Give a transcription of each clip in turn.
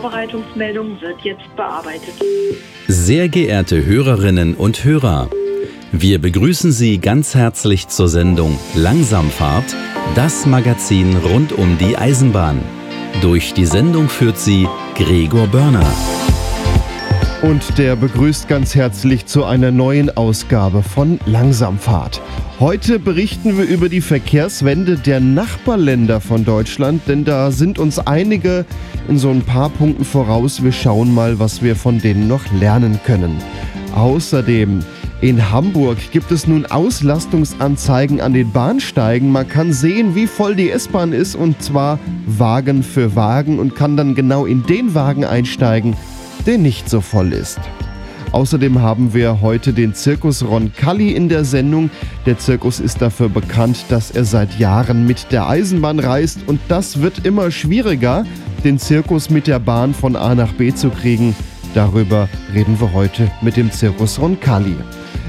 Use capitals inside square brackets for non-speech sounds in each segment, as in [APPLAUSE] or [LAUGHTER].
Vorbereitungsmeldung wird jetzt bearbeitet. Sehr geehrte Hörerinnen und Hörer, wir begrüßen Sie ganz herzlich zur Sendung Langsamfahrt, das Magazin rund um die Eisenbahn. Durch die Sendung führt sie Gregor Börner. Und der begrüßt ganz herzlich zu einer neuen Ausgabe von Langsamfahrt. Heute berichten wir über die Verkehrswende der Nachbarländer von Deutschland, denn da sind uns einige in so ein paar Punkten voraus. Wir schauen mal, was wir von denen noch lernen können. Außerdem in Hamburg gibt es nun Auslastungsanzeigen an den Bahnsteigen. Man kann sehen, wie voll die S-Bahn ist und zwar Wagen für Wagen und kann dann genau in den Wagen einsteigen, der nicht so voll ist. Außerdem haben wir heute den Zirkus Roncalli in der Sendung. Der Zirkus ist dafür bekannt, dass er seit Jahren mit der Eisenbahn reist und das wird immer schwieriger, den Zirkus mit der Bahn von A nach B zu kriegen. Darüber reden wir heute mit dem Zirkus Roncalli.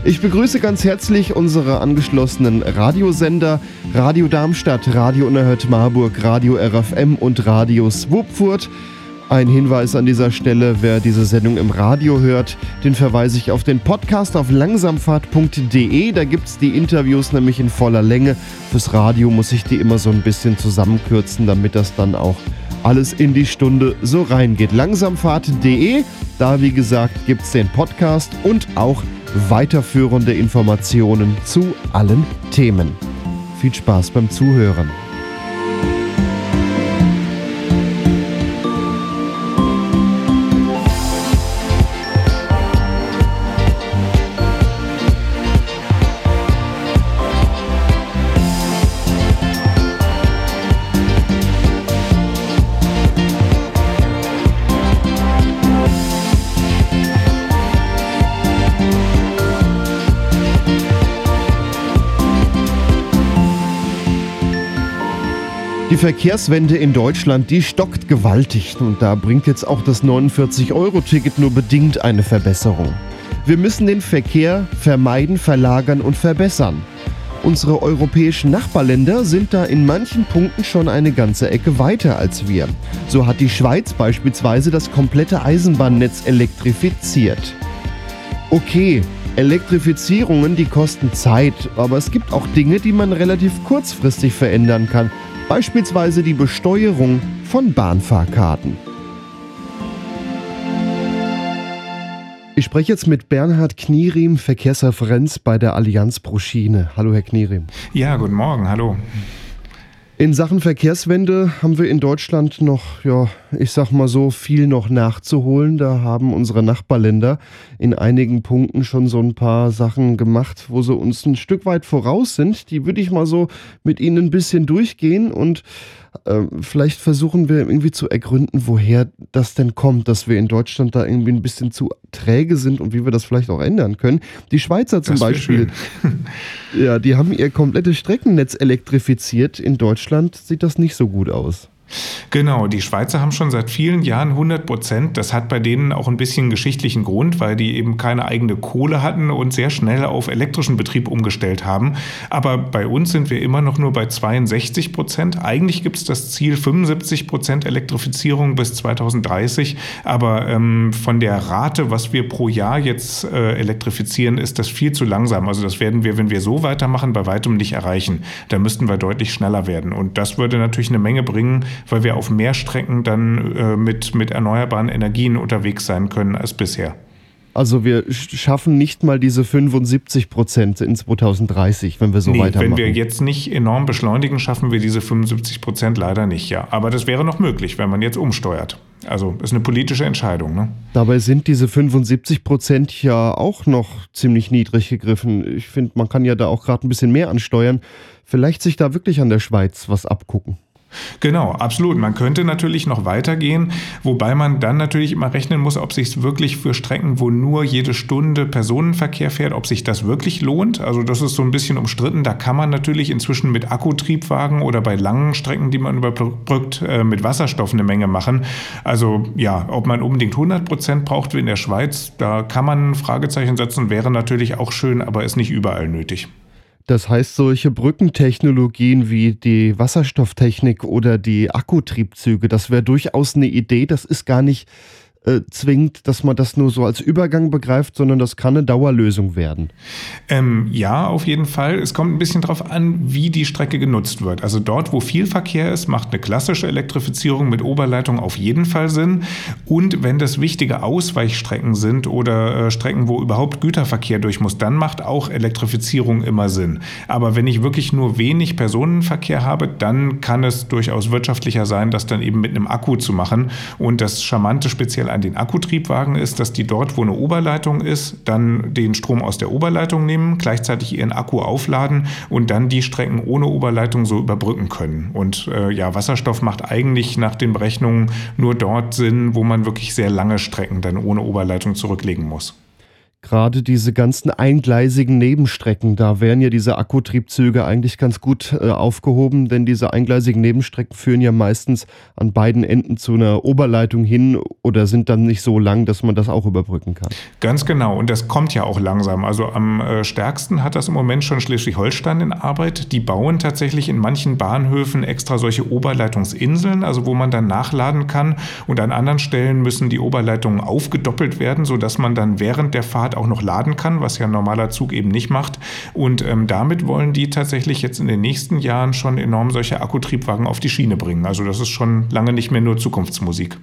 Ich begrüße ganz herzlich unsere angeschlossenen Radiosender Radio Darmstadt, Radio Unerhört Marburg, Radio RFM und Radio Swupfurt. Ein Hinweis an dieser Stelle, wer diese Sendung im Radio hört, den verweise ich auf den Podcast auf langsamfahrt.de. Da gibt es die Interviews nämlich in voller Länge. Fürs Radio muss ich die immer so ein bisschen zusammenkürzen, damit das dann auch alles in die Stunde so reingeht. Langsamfahrt.de, da wie gesagt gibt es den Podcast und auch weiterführende Informationen zu allen Themen. Viel Spaß beim Zuhören. Verkehrswende in Deutschland, die stockt gewaltig und da bringt jetzt auch das 49-Euro-Ticket nur bedingt eine Verbesserung. Wir müssen den Verkehr vermeiden, verlagern und verbessern. Unsere europäischen Nachbarländer sind da in manchen Punkten schon eine ganze Ecke weiter als wir. So hat die Schweiz beispielsweise das komplette Eisenbahnnetz elektrifiziert. Okay, Elektrifizierungen, die kosten Zeit, aber es gibt auch Dinge, die man relativ kurzfristig verändern kann beispielsweise die Besteuerung von Bahnfahrkarten. Ich spreche jetzt mit Bernhard Knierim, Verkehrsreferenz bei der Allianz pro Schiene. Hallo, Herr Knierim. Ja, guten Morgen, hallo. In Sachen Verkehrswende haben wir in Deutschland noch, ja, ich sag mal so, viel noch nachzuholen. Da haben unsere Nachbarländer in einigen Punkten schon so ein paar Sachen gemacht, wo sie uns ein Stück weit voraus sind. Die würde ich mal so mit Ihnen ein bisschen durchgehen und vielleicht versuchen wir irgendwie zu ergründen, woher das denn kommt, dass wir in Deutschland da irgendwie ein bisschen zu träge sind und wie wir das vielleicht auch ändern können. Die Schweizer zum Beispiel, [LAUGHS] ja, die haben ihr komplettes Streckennetz elektrifiziert. In Deutschland sieht das nicht so gut aus. Genau, die Schweizer haben schon seit vielen Jahren 100 Prozent. Das hat bei denen auch ein bisschen geschichtlichen Grund, weil die eben keine eigene Kohle hatten und sehr schnell auf elektrischen Betrieb umgestellt haben. Aber bei uns sind wir immer noch nur bei 62 Prozent. Eigentlich gibt es das Ziel 75 Prozent Elektrifizierung bis 2030. Aber ähm, von der Rate, was wir pro Jahr jetzt äh, elektrifizieren, ist das viel zu langsam. Also das werden wir, wenn wir so weitermachen, bei weitem nicht erreichen. Da müssten wir deutlich schneller werden. Und das würde natürlich eine Menge bringen, weil wir auf mehr Strecken dann äh, mit, mit erneuerbaren Energien unterwegs sein können als bisher. Also wir schaffen nicht mal diese 75 Prozent in 2030, wenn wir so nee, weitermachen. Wenn wir jetzt nicht enorm beschleunigen, schaffen wir diese 75 Prozent leider nicht, ja. Aber das wäre noch möglich, wenn man jetzt umsteuert. Also ist eine politische Entscheidung. Ne? Dabei sind diese 75 Prozent ja auch noch ziemlich niedrig gegriffen. Ich finde, man kann ja da auch gerade ein bisschen mehr ansteuern. Vielleicht sich da wirklich an der Schweiz was abgucken. Genau, absolut. Man könnte natürlich noch weitergehen, wobei man dann natürlich immer rechnen muss, ob sich wirklich für Strecken, wo nur jede Stunde Personenverkehr fährt, ob sich das wirklich lohnt. Also das ist so ein bisschen umstritten. Da kann man natürlich inzwischen mit Akkutriebwagen oder bei langen Strecken, die man überbrückt, äh, mit Wasserstoff eine Menge machen. Also ja, ob man unbedingt 100 Prozent braucht wie in der Schweiz, da kann man ein Fragezeichen setzen, wäre natürlich auch schön, aber ist nicht überall nötig. Das heißt, solche Brückentechnologien wie die Wasserstofftechnik oder die Akkutriebzüge, das wäre durchaus eine Idee. Das ist gar nicht äh, zwingt, dass man das nur so als Übergang begreift, sondern das kann eine Dauerlösung werden. Ähm, ja, auf jeden Fall. Es kommt ein bisschen darauf an, wie die Strecke genutzt wird. Also dort, wo viel Verkehr ist, macht eine klassische Elektrifizierung mit Oberleitung auf jeden Fall Sinn. Und wenn das wichtige Ausweichstrecken sind oder äh, Strecken, wo überhaupt Güterverkehr durch muss, dann macht auch Elektrifizierung immer Sinn. Aber wenn ich wirklich nur wenig Personenverkehr habe, dann kann es durchaus wirtschaftlicher sein, das dann eben mit einem Akku zu machen. Und das Charmante speziell an den Akkutriebwagen ist, dass die dort, wo eine Oberleitung ist, dann den Strom aus der Oberleitung nehmen, gleichzeitig ihren Akku aufladen und dann die Strecken ohne Oberleitung so überbrücken können. Und äh, ja, Wasserstoff macht eigentlich nach den Berechnungen nur dort Sinn, wo man wirklich sehr lange Strecken dann ohne Oberleitung zurücklegen muss. Gerade diese ganzen eingleisigen Nebenstrecken, da wären ja diese Akkutriebzüge eigentlich ganz gut äh, aufgehoben, denn diese eingleisigen Nebenstrecken führen ja meistens an beiden Enden zu einer Oberleitung hin oder sind dann nicht so lang, dass man das auch überbrücken kann. Ganz genau, und das kommt ja auch langsam. Also am äh, stärksten hat das im Moment schon Schleswig-Holstein in Arbeit. Die bauen tatsächlich in manchen Bahnhöfen extra solche Oberleitungsinseln, also wo man dann nachladen kann. Und an anderen Stellen müssen die Oberleitungen aufgedoppelt werden, sodass man dann während der Fahrt Fahrrad auch noch laden kann, was ja ein normaler Zug eben nicht macht. Und ähm, damit wollen die tatsächlich jetzt in den nächsten Jahren schon enorm solche Akkutriebwagen auf die Schiene bringen. Also das ist schon lange nicht mehr nur Zukunftsmusik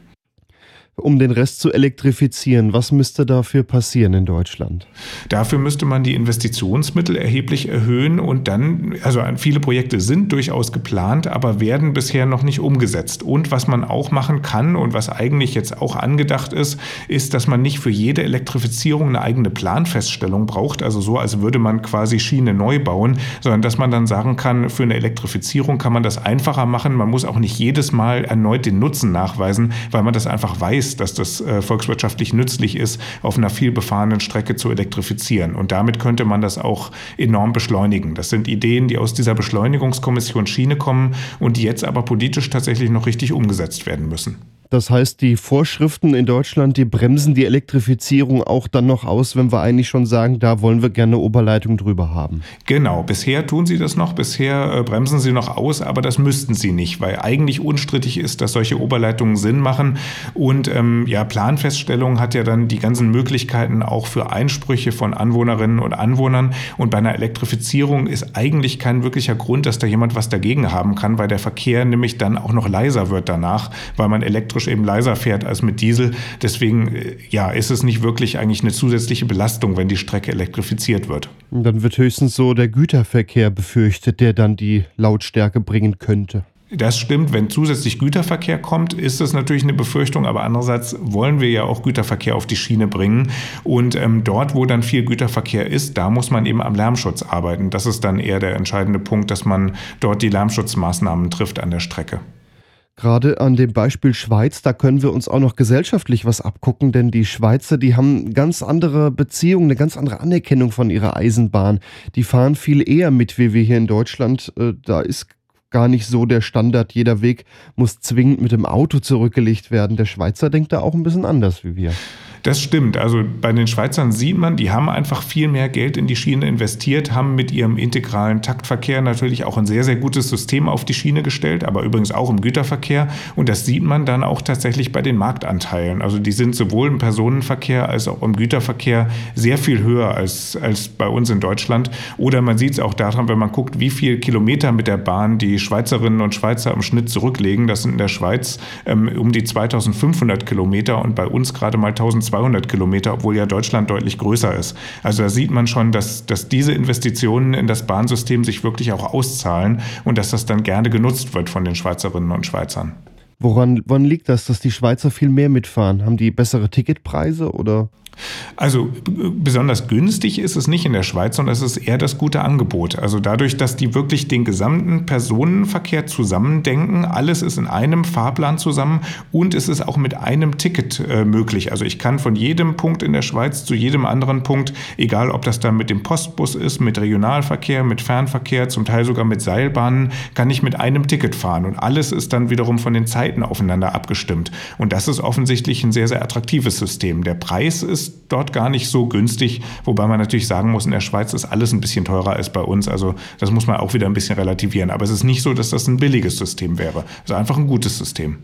um den Rest zu elektrifizieren. Was müsste dafür passieren in Deutschland? Dafür müsste man die Investitionsmittel erheblich erhöhen und dann, also viele Projekte sind durchaus geplant, aber werden bisher noch nicht umgesetzt. Und was man auch machen kann und was eigentlich jetzt auch angedacht ist, ist, dass man nicht für jede Elektrifizierung eine eigene Planfeststellung braucht, also so, als würde man quasi Schiene neu bauen, sondern dass man dann sagen kann, für eine Elektrifizierung kann man das einfacher machen. Man muss auch nicht jedes Mal erneut den Nutzen nachweisen, weil man das einfach weiß weiß, dass das äh, volkswirtschaftlich nützlich ist, auf einer viel befahrenen Strecke zu elektrifizieren. Und damit könnte man das auch enorm beschleunigen. Das sind Ideen, die aus dieser Beschleunigungskommission Schiene kommen und die jetzt aber politisch tatsächlich noch richtig umgesetzt werden müssen. Das heißt, die Vorschriften in Deutschland, die bremsen die Elektrifizierung auch dann noch aus, wenn wir eigentlich schon sagen, da wollen wir gerne Oberleitung drüber haben. Genau, bisher tun sie das noch, bisher äh, bremsen sie noch aus, aber das müssten sie nicht, weil eigentlich unstrittig ist, dass solche Oberleitungen Sinn machen. Und ähm, ja, Planfeststellung hat ja dann die ganzen Möglichkeiten auch für Einsprüche von Anwohnerinnen und Anwohnern. Und bei einer Elektrifizierung ist eigentlich kein wirklicher Grund, dass da jemand was dagegen haben kann, weil der Verkehr nämlich dann auch noch leiser wird danach, weil man elektrisch elektrisch eben leiser fährt als mit Diesel. Deswegen äh, ja, ist es nicht wirklich eigentlich eine zusätzliche Belastung, wenn die Strecke elektrifiziert wird. Dann wird höchstens so der Güterverkehr befürchtet, der dann die Lautstärke bringen könnte. Das stimmt, wenn zusätzlich Güterverkehr kommt, ist das natürlich eine Befürchtung, aber andererseits wollen wir ja auch Güterverkehr auf die Schiene bringen. Und ähm, dort, wo dann viel Güterverkehr ist, da muss man eben am Lärmschutz arbeiten. Das ist dann eher der entscheidende Punkt, dass man dort die Lärmschutzmaßnahmen trifft an der Strecke. Gerade an dem Beispiel Schweiz, da können wir uns auch noch gesellschaftlich was abgucken, denn die Schweizer, die haben ganz andere Beziehungen, eine ganz andere Anerkennung von ihrer Eisenbahn. Die fahren viel eher mit wie wir hier in Deutschland. Äh, da ist gar nicht so der Standard, jeder Weg muss zwingend mit dem Auto zurückgelegt werden. Der Schweizer denkt da auch ein bisschen anders wie wir. Das stimmt. Also bei den Schweizern sieht man, die haben einfach viel mehr Geld in die Schiene investiert, haben mit ihrem integralen Taktverkehr natürlich auch ein sehr, sehr gutes System auf die Schiene gestellt, aber übrigens auch im Güterverkehr. Und das sieht man dann auch tatsächlich bei den Marktanteilen. Also die sind sowohl im Personenverkehr als auch im Güterverkehr sehr viel höher als, als bei uns in Deutschland. Oder man sieht es auch daran, wenn man guckt, wie viele Kilometer mit der Bahn die Schweizerinnen und Schweizer im Schnitt zurücklegen. Das sind in der Schweiz ähm, um die 2500 Kilometer und bei uns gerade mal 1200 200 Kilometer, obwohl ja Deutschland deutlich größer ist. Also da sieht man schon, dass, dass diese Investitionen in das Bahnsystem sich wirklich auch auszahlen und dass das dann gerne genutzt wird von den Schweizerinnen und Schweizern. Woran, woran liegt das, dass die Schweizer viel mehr mitfahren? Haben die bessere Ticketpreise oder? Also besonders günstig ist es nicht in der Schweiz, sondern es ist eher das gute Angebot. Also dadurch, dass die wirklich den gesamten Personenverkehr zusammendenken, alles ist in einem Fahrplan zusammen und es ist auch mit einem Ticket äh, möglich. Also ich kann von jedem Punkt in der Schweiz zu jedem anderen Punkt, egal ob das dann mit dem Postbus ist, mit Regionalverkehr, mit Fernverkehr, zum Teil sogar mit Seilbahnen, kann ich mit einem Ticket fahren und alles ist dann wiederum von den Zeiten aufeinander abgestimmt. Und das ist offensichtlich ein sehr, sehr attraktives System. Der Preis ist ist dort gar nicht so günstig, wobei man natürlich sagen muss, in der Schweiz ist alles ein bisschen teurer als bei uns. Also das muss man auch wieder ein bisschen relativieren. Aber es ist nicht so, dass das ein billiges System wäre. Es ist einfach ein gutes System.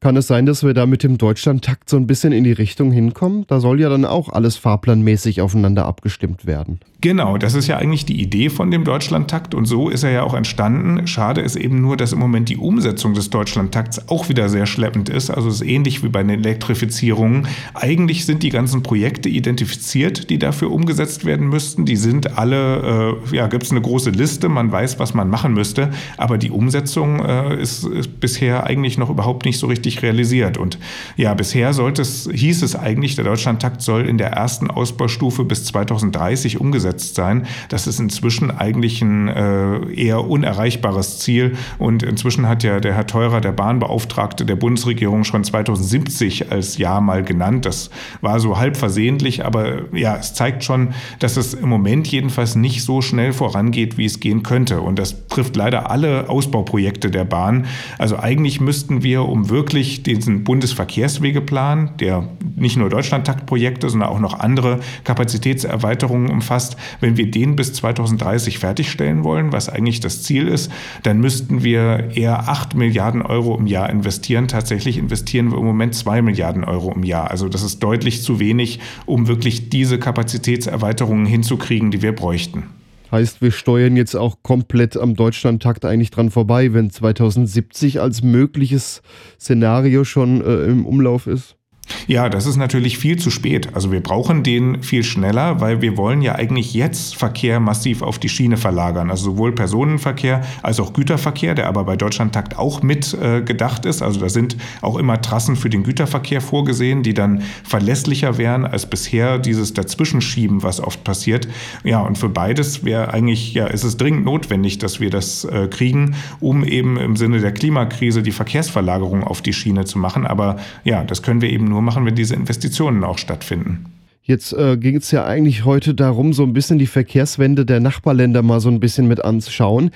Kann es sein, dass wir da mit dem Deutschlandtakt so ein bisschen in die Richtung hinkommen? Da soll ja dann auch alles fahrplanmäßig aufeinander abgestimmt werden. Genau, das ist ja eigentlich die Idee von dem Deutschlandtakt und so ist er ja auch entstanden. Schade ist eben nur, dass im Moment die Umsetzung des Deutschlandtakts auch wieder sehr schleppend ist. Also es ist ähnlich wie bei den Elektrifizierungen. Eigentlich sind die ganzen Projekte identifiziert, die dafür umgesetzt werden müssten. Die sind alle, äh, ja, gibt es eine große Liste, man weiß, was man machen müsste, aber die Umsetzung äh, ist, ist bisher eigentlich noch überhaupt nicht so richtig realisiert. Und ja, bisher sollte es, hieß es eigentlich, der Deutschlandtakt soll in der ersten Ausbaustufe bis 2030 umgesetzt umgesetzt sein. Das ist inzwischen eigentlich ein äh, eher unerreichbares Ziel. Und inzwischen hat ja der Herr Teurer, der Bahnbeauftragte der Bundesregierung, schon 2070 als Jahr mal genannt. Das war so halb versehentlich, aber ja, es zeigt schon, dass es im Moment jedenfalls nicht so schnell vorangeht, wie es gehen könnte. Und das trifft leider alle Ausbauprojekte der Bahn. Also eigentlich müssten wir, um wirklich diesen Bundesverkehrswegeplan, der nicht nur Deutschlandtaktprojekte, sondern auch noch andere Kapazitätserweiterungen umfasst, wenn wir den bis 2030 fertigstellen wollen, was eigentlich das Ziel ist, dann müssten wir eher 8 Milliarden Euro im Jahr investieren. Tatsächlich investieren wir im Moment 2 Milliarden Euro im Jahr. Also das ist deutlich zu wenig, um wirklich diese Kapazitätserweiterungen hinzukriegen, die wir bräuchten. Heißt, wir steuern jetzt auch komplett am Deutschlandtakt eigentlich dran vorbei, wenn 2070 als mögliches Szenario schon äh, im Umlauf ist? Ja, das ist natürlich viel zu spät. Also wir brauchen den viel schneller, weil wir wollen ja eigentlich jetzt Verkehr massiv auf die Schiene verlagern. Also sowohl Personenverkehr als auch Güterverkehr, der aber bei Deutschlandtakt auch mit äh, gedacht ist. Also da sind auch immer Trassen für den Güterverkehr vorgesehen, die dann verlässlicher wären als bisher dieses Dazwischenschieben, was oft passiert. Ja, und für beides wäre eigentlich, ja, ist es dringend notwendig, dass wir das äh, kriegen, um eben im Sinne der Klimakrise die Verkehrsverlagerung auf die Schiene zu machen. Aber ja, das können wir eben nur machen, wenn diese Investitionen auch stattfinden. Jetzt äh, ging es ja eigentlich heute darum, so ein bisschen die Verkehrswende der Nachbarländer mal so ein bisschen mit anzuschauen.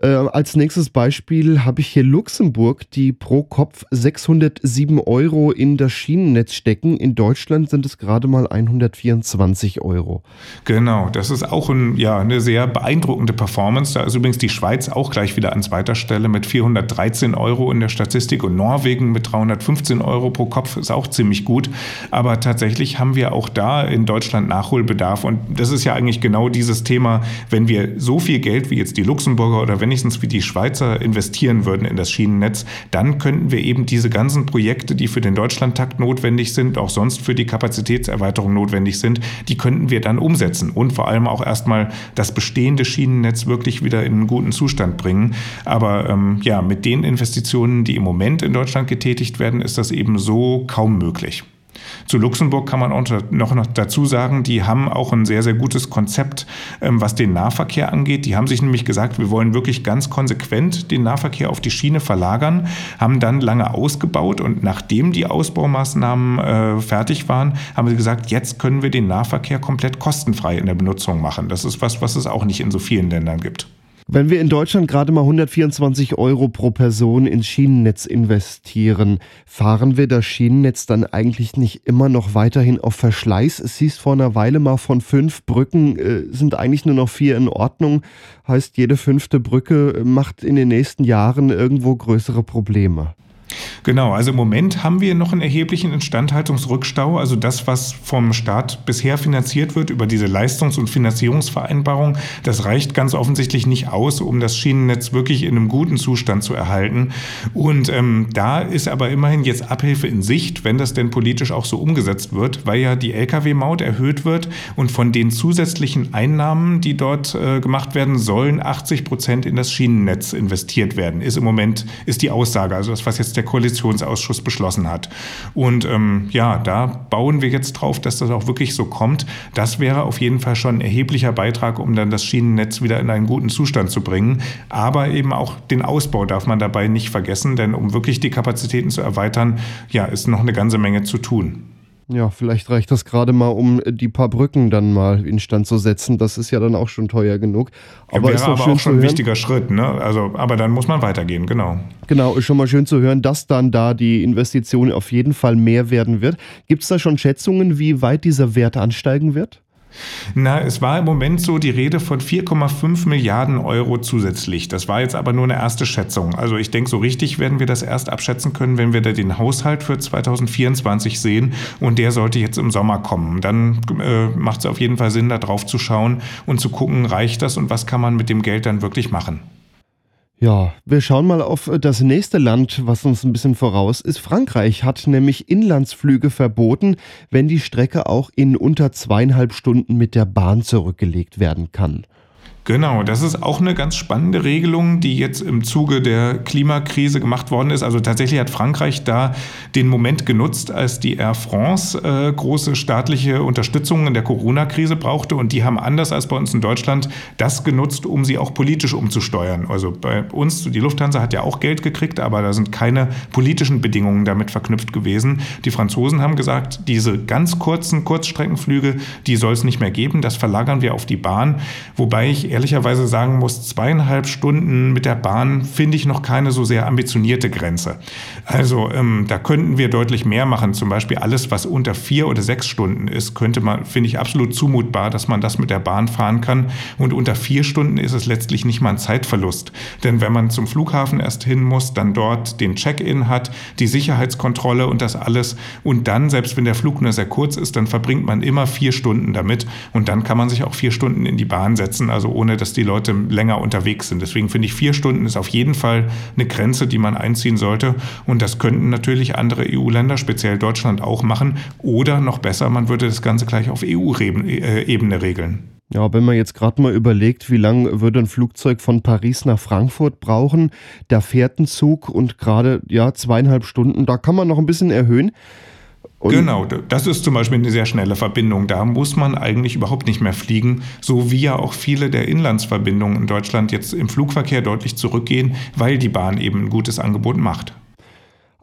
Äh, als nächstes Beispiel habe ich hier Luxemburg, die pro Kopf 607 Euro in das Schienennetz stecken. In Deutschland sind es gerade mal 124 Euro. Genau, das ist auch ein, ja, eine sehr beeindruckende Performance. Da ist übrigens die Schweiz auch gleich wieder an zweiter Stelle mit 413 Euro in der Statistik und Norwegen mit 315 Euro pro Kopf ist auch ziemlich gut. Aber tatsächlich haben wir auch da in Deutschland Nachholbedarf. Und das ist ja eigentlich genau dieses Thema, wenn wir so viel Geld wie jetzt die Luxemburger oder wenigstens wie die Schweizer investieren würden in das Schienennetz, dann könnten wir eben diese ganzen Projekte, die für den Deutschlandtakt notwendig sind, auch sonst für die Kapazitätserweiterung notwendig sind, die könnten wir dann umsetzen und vor allem auch erstmal das bestehende Schienennetz wirklich wieder in einen guten Zustand bringen. Aber ähm, ja, mit den Investitionen, die im Moment in Deutschland getätigt werden, ist das eben so kaum möglich. Zu Luxemburg kann man auch noch dazu sagen, die haben auch ein sehr, sehr gutes Konzept, ähm, was den Nahverkehr angeht. Die haben sich nämlich gesagt, wir wollen wirklich ganz konsequent den Nahverkehr auf die Schiene verlagern, haben dann lange ausgebaut und nachdem die Ausbaumaßnahmen äh, fertig waren, haben sie gesagt, jetzt können wir den Nahverkehr komplett kostenfrei in der Benutzung machen. Das ist was, was es auch nicht in so vielen Ländern gibt. Wenn wir in Deutschland gerade mal 124 Euro pro Person ins Schienennetz investieren, fahren wir das Schienennetz dann eigentlich nicht immer noch weiterhin auf Verschleiß? Es hieß vor einer Weile mal von fünf Brücken äh, sind eigentlich nur noch vier in Ordnung. Heißt, jede fünfte Brücke macht in den nächsten Jahren irgendwo größere Probleme. Genau, also im Moment haben wir noch einen erheblichen Instandhaltungsrückstau. Also das, was vom Staat bisher finanziert wird über diese Leistungs- und Finanzierungsvereinbarung, das reicht ganz offensichtlich nicht aus, um das Schienennetz wirklich in einem guten Zustand zu erhalten. Und ähm, da ist aber immerhin jetzt Abhilfe in Sicht, wenn das denn politisch auch so umgesetzt wird, weil ja die Lkw-Maut erhöht wird und von den zusätzlichen Einnahmen, die dort äh, gemacht werden, sollen 80 Prozent in das Schienennetz investiert werden. Ist im Moment ist die Aussage. Also das, was jetzt der der Koalitionsausschuss beschlossen hat. Und ähm, ja, da bauen wir jetzt drauf, dass das auch wirklich so kommt. Das wäre auf jeden Fall schon ein erheblicher Beitrag, um dann das Schienennetz wieder in einen guten Zustand zu bringen. Aber eben auch den Ausbau darf man dabei nicht vergessen, denn um wirklich die Kapazitäten zu erweitern, ja, ist noch eine ganze Menge zu tun. Ja, vielleicht reicht das gerade mal, um die paar Brücken dann mal instand zu setzen. Das ist ja dann auch schon teuer genug. Aber wäre ist aber auch schon ein wichtiger Schritt, ne? Also, aber dann muss man weitergehen, genau. Genau, ist schon mal schön zu hören, dass dann da die Investition auf jeden Fall mehr werden wird. Gibt es da schon Schätzungen, wie weit dieser Wert ansteigen wird? Na, es war im Moment so die Rede von 4,5 Milliarden Euro zusätzlich. Das war jetzt aber nur eine erste Schätzung. Also ich denke, so richtig werden wir das erst abschätzen können, wenn wir da den Haushalt für 2024 sehen. Und der sollte jetzt im Sommer kommen. Dann äh, macht es auf jeden Fall Sinn, da drauf zu schauen und zu gucken, reicht das und was kann man mit dem Geld dann wirklich machen. Ja, wir schauen mal auf das nächste Land, was uns ein bisschen voraus ist. Frankreich hat nämlich Inlandsflüge verboten, wenn die Strecke auch in unter zweieinhalb Stunden mit der Bahn zurückgelegt werden kann. Genau, das ist auch eine ganz spannende Regelung, die jetzt im Zuge der Klimakrise gemacht worden ist. Also tatsächlich hat Frankreich da den Moment genutzt, als die Air France äh, große staatliche Unterstützung in der Corona-Krise brauchte. Und die haben anders als bei uns in Deutschland das genutzt, um sie auch politisch umzusteuern. Also bei uns, die Lufthansa hat ja auch Geld gekriegt, aber da sind keine politischen Bedingungen damit verknüpft gewesen. Die Franzosen haben gesagt, diese ganz kurzen Kurzstreckenflüge, die soll es nicht mehr geben. Das verlagern wir auf die Bahn. Wobei ich ehrlicherweise sagen muss, zweieinhalb Stunden mit der Bahn finde ich noch keine so sehr ambitionierte Grenze. Also ähm, da könnten wir deutlich mehr machen. Zum Beispiel alles, was unter vier oder sechs Stunden ist, könnte man, finde ich absolut zumutbar, dass man das mit der Bahn fahren kann. Und unter vier Stunden ist es letztlich nicht mal ein Zeitverlust. Denn wenn man zum Flughafen erst hin muss, dann dort den Check-in hat, die Sicherheitskontrolle und das alles und dann, selbst wenn der Flug nur sehr kurz ist, dann verbringt man immer vier Stunden damit und dann kann man sich auch vier Stunden in die Bahn setzen, also ohne dass die Leute länger unterwegs sind. Deswegen finde ich, vier Stunden ist auf jeden Fall eine Grenze, die man einziehen sollte. Und das könnten natürlich andere EU-Länder, speziell Deutschland, auch machen. Oder noch besser, man würde das Ganze gleich auf EU-Ebene regeln. Ja, wenn man jetzt gerade mal überlegt, wie lange würde ein Flugzeug von Paris nach Frankfurt brauchen, da fährt ein Zug und gerade ja zweieinhalb Stunden, da kann man noch ein bisschen erhöhen. Und genau, das ist zum Beispiel eine sehr schnelle Verbindung. Da muss man eigentlich überhaupt nicht mehr fliegen, so wie ja auch viele der Inlandsverbindungen in Deutschland jetzt im Flugverkehr deutlich zurückgehen, weil die Bahn eben ein gutes Angebot macht.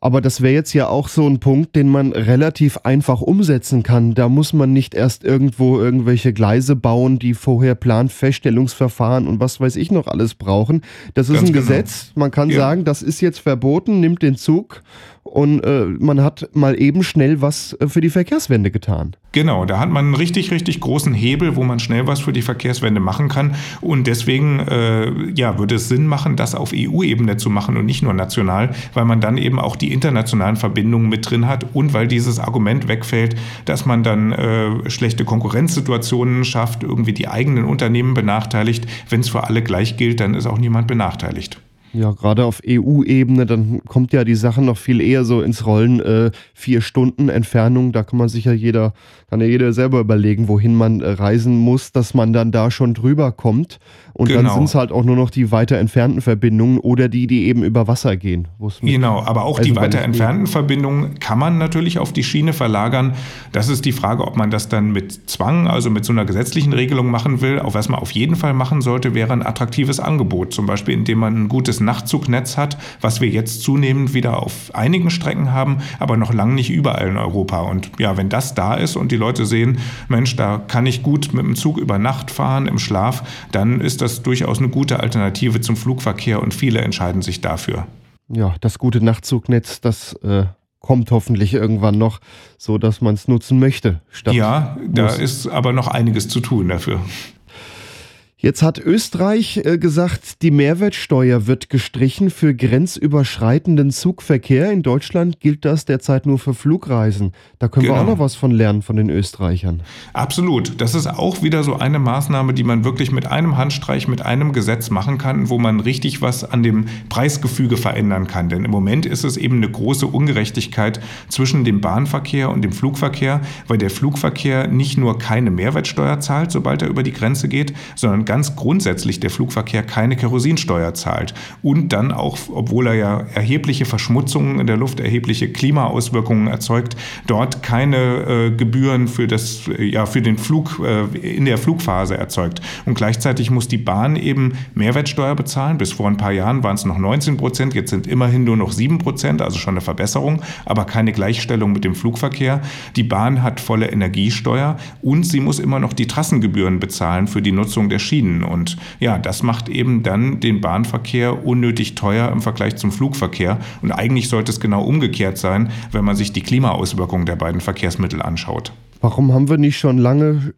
Aber das wäre jetzt ja auch so ein Punkt, den man relativ einfach umsetzen kann. Da muss man nicht erst irgendwo irgendwelche Gleise bauen, die vorher Planfeststellungsverfahren und was weiß ich noch alles brauchen. Das ist Ganz ein genau. Gesetz. Man kann ja. sagen, das ist jetzt verboten, nimmt den Zug und äh, man hat mal eben schnell was äh, für die Verkehrswende getan. Genau, da hat man einen richtig, richtig großen Hebel, wo man schnell was für die Verkehrswende machen kann. Und deswegen äh, ja, würde es Sinn machen, das auf EU-Ebene zu machen und nicht nur national, weil man dann eben auch die internationalen Verbindungen mit drin hat und weil dieses Argument wegfällt, dass man dann äh, schlechte Konkurrenzsituationen schafft, irgendwie die eigenen Unternehmen benachteiligt. Wenn es für alle gleich gilt, dann ist auch niemand benachteiligt. Ja, gerade auf EU-Ebene, dann kommt ja die Sache noch viel eher so ins Rollen. Äh, vier Stunden Entfernung, da kann man sich ja jeder, kann ja jeder selber überlegen, wohin man äh, reisen muss, dass man dann da schon drüber kommt. Und genau. dann sind es halt auch nur noch die weiter entfernten Verbindungen oder die, die eben über Wasser gehen. Genau, aber auch die weiter entfernten Verbindungen kann man natürlich auf die Schiene verlagern. Das ist die Frage, ob man das dann mit Zwang, also mit so einer gesetzlichen Regelung machen will. Auch was man auf jeden Fall machen sollte, wäre ein attraktives Angebot. Zum Beispiel, indem man ein gutes Nachtzugnetz hat, was wir jetzt zunehmend wieder auf einigen Strecken haben, aber noch lange nicht überall in Europa. Und ja, wenn das da ist und die Leute sehen, Mensch, da kann ich gut mit dem Zug über Nacht fahren im Schlaf, dann ist das das durchaus eine gute Alternative zum Flugverkehr und viele entscheiden sich dafür. Ja, das gute Nachtzugnetz, das äh, kommt hoffentlich irgendwann noch, so dass man es nutzen möchte. ja, da ist aber noch einiges zu tun dafür. Jetzt hat Österreich äh, gesagt, die Mehrwertsteuer wird gestrichen für grenzüberschreitenden Zugverkehr. In Deutschland gilt das derzeit nur für Flugreisen. Da können genau. wir auch genau. noch was von lernen von den Österreichern. Absolut. Das ist auch wieder so eine Maßnahme, die man wirklich mit einem Handstreich, mit einem Gesetz machen kann, wo man richtig was an dem Preisgefüge verändern kann. Denn im Moment ist es eben eine große Ungerechtigkeit zwischen dem Bahnverkehr und dem Flugverkehr, weil der Flugverkehr nicht nur keine Mehrwertsteuer zahlt, sobald er über die Grenze geht, sondern ganz grundsätzlich der Flugverkehr keine Kerosinsteuer zahlt und dann auch, obwohl er ja erhebliche Verschmutzungen in der Luft, erhebliche Klimaauswirkungen erzeugt, dort keine äh, Gebühren für, das, äh, ja, für den Flug äh, in der Flugphase erzeugt. Und gleichzeitig muss die Bahn eben Mehrwertsteuer bezahlen. Bis vor ein paar Jahren waren es noch 19 Prozent, jetzt sind immerhin nur noch 7 Prozent, also schon eine Verbesserung, aber keine Gleichstellung mit dem Flugverkehr. Die Bahn hat volle Energiesteuer und sie muss immer noch die Trassengebühren bezahlen für die Nutzung der Schienen. Und ja, das macht eben dann den Bahnverkehr unnötig teuer im Vergleich zum Flugverkehr. Und eigentlich sollte es genau umgekehrt sein, wenn man sich die Klimaauswirkungen der beiden Verkehrsmittel anschaut. Warum haben wir nicht schon lange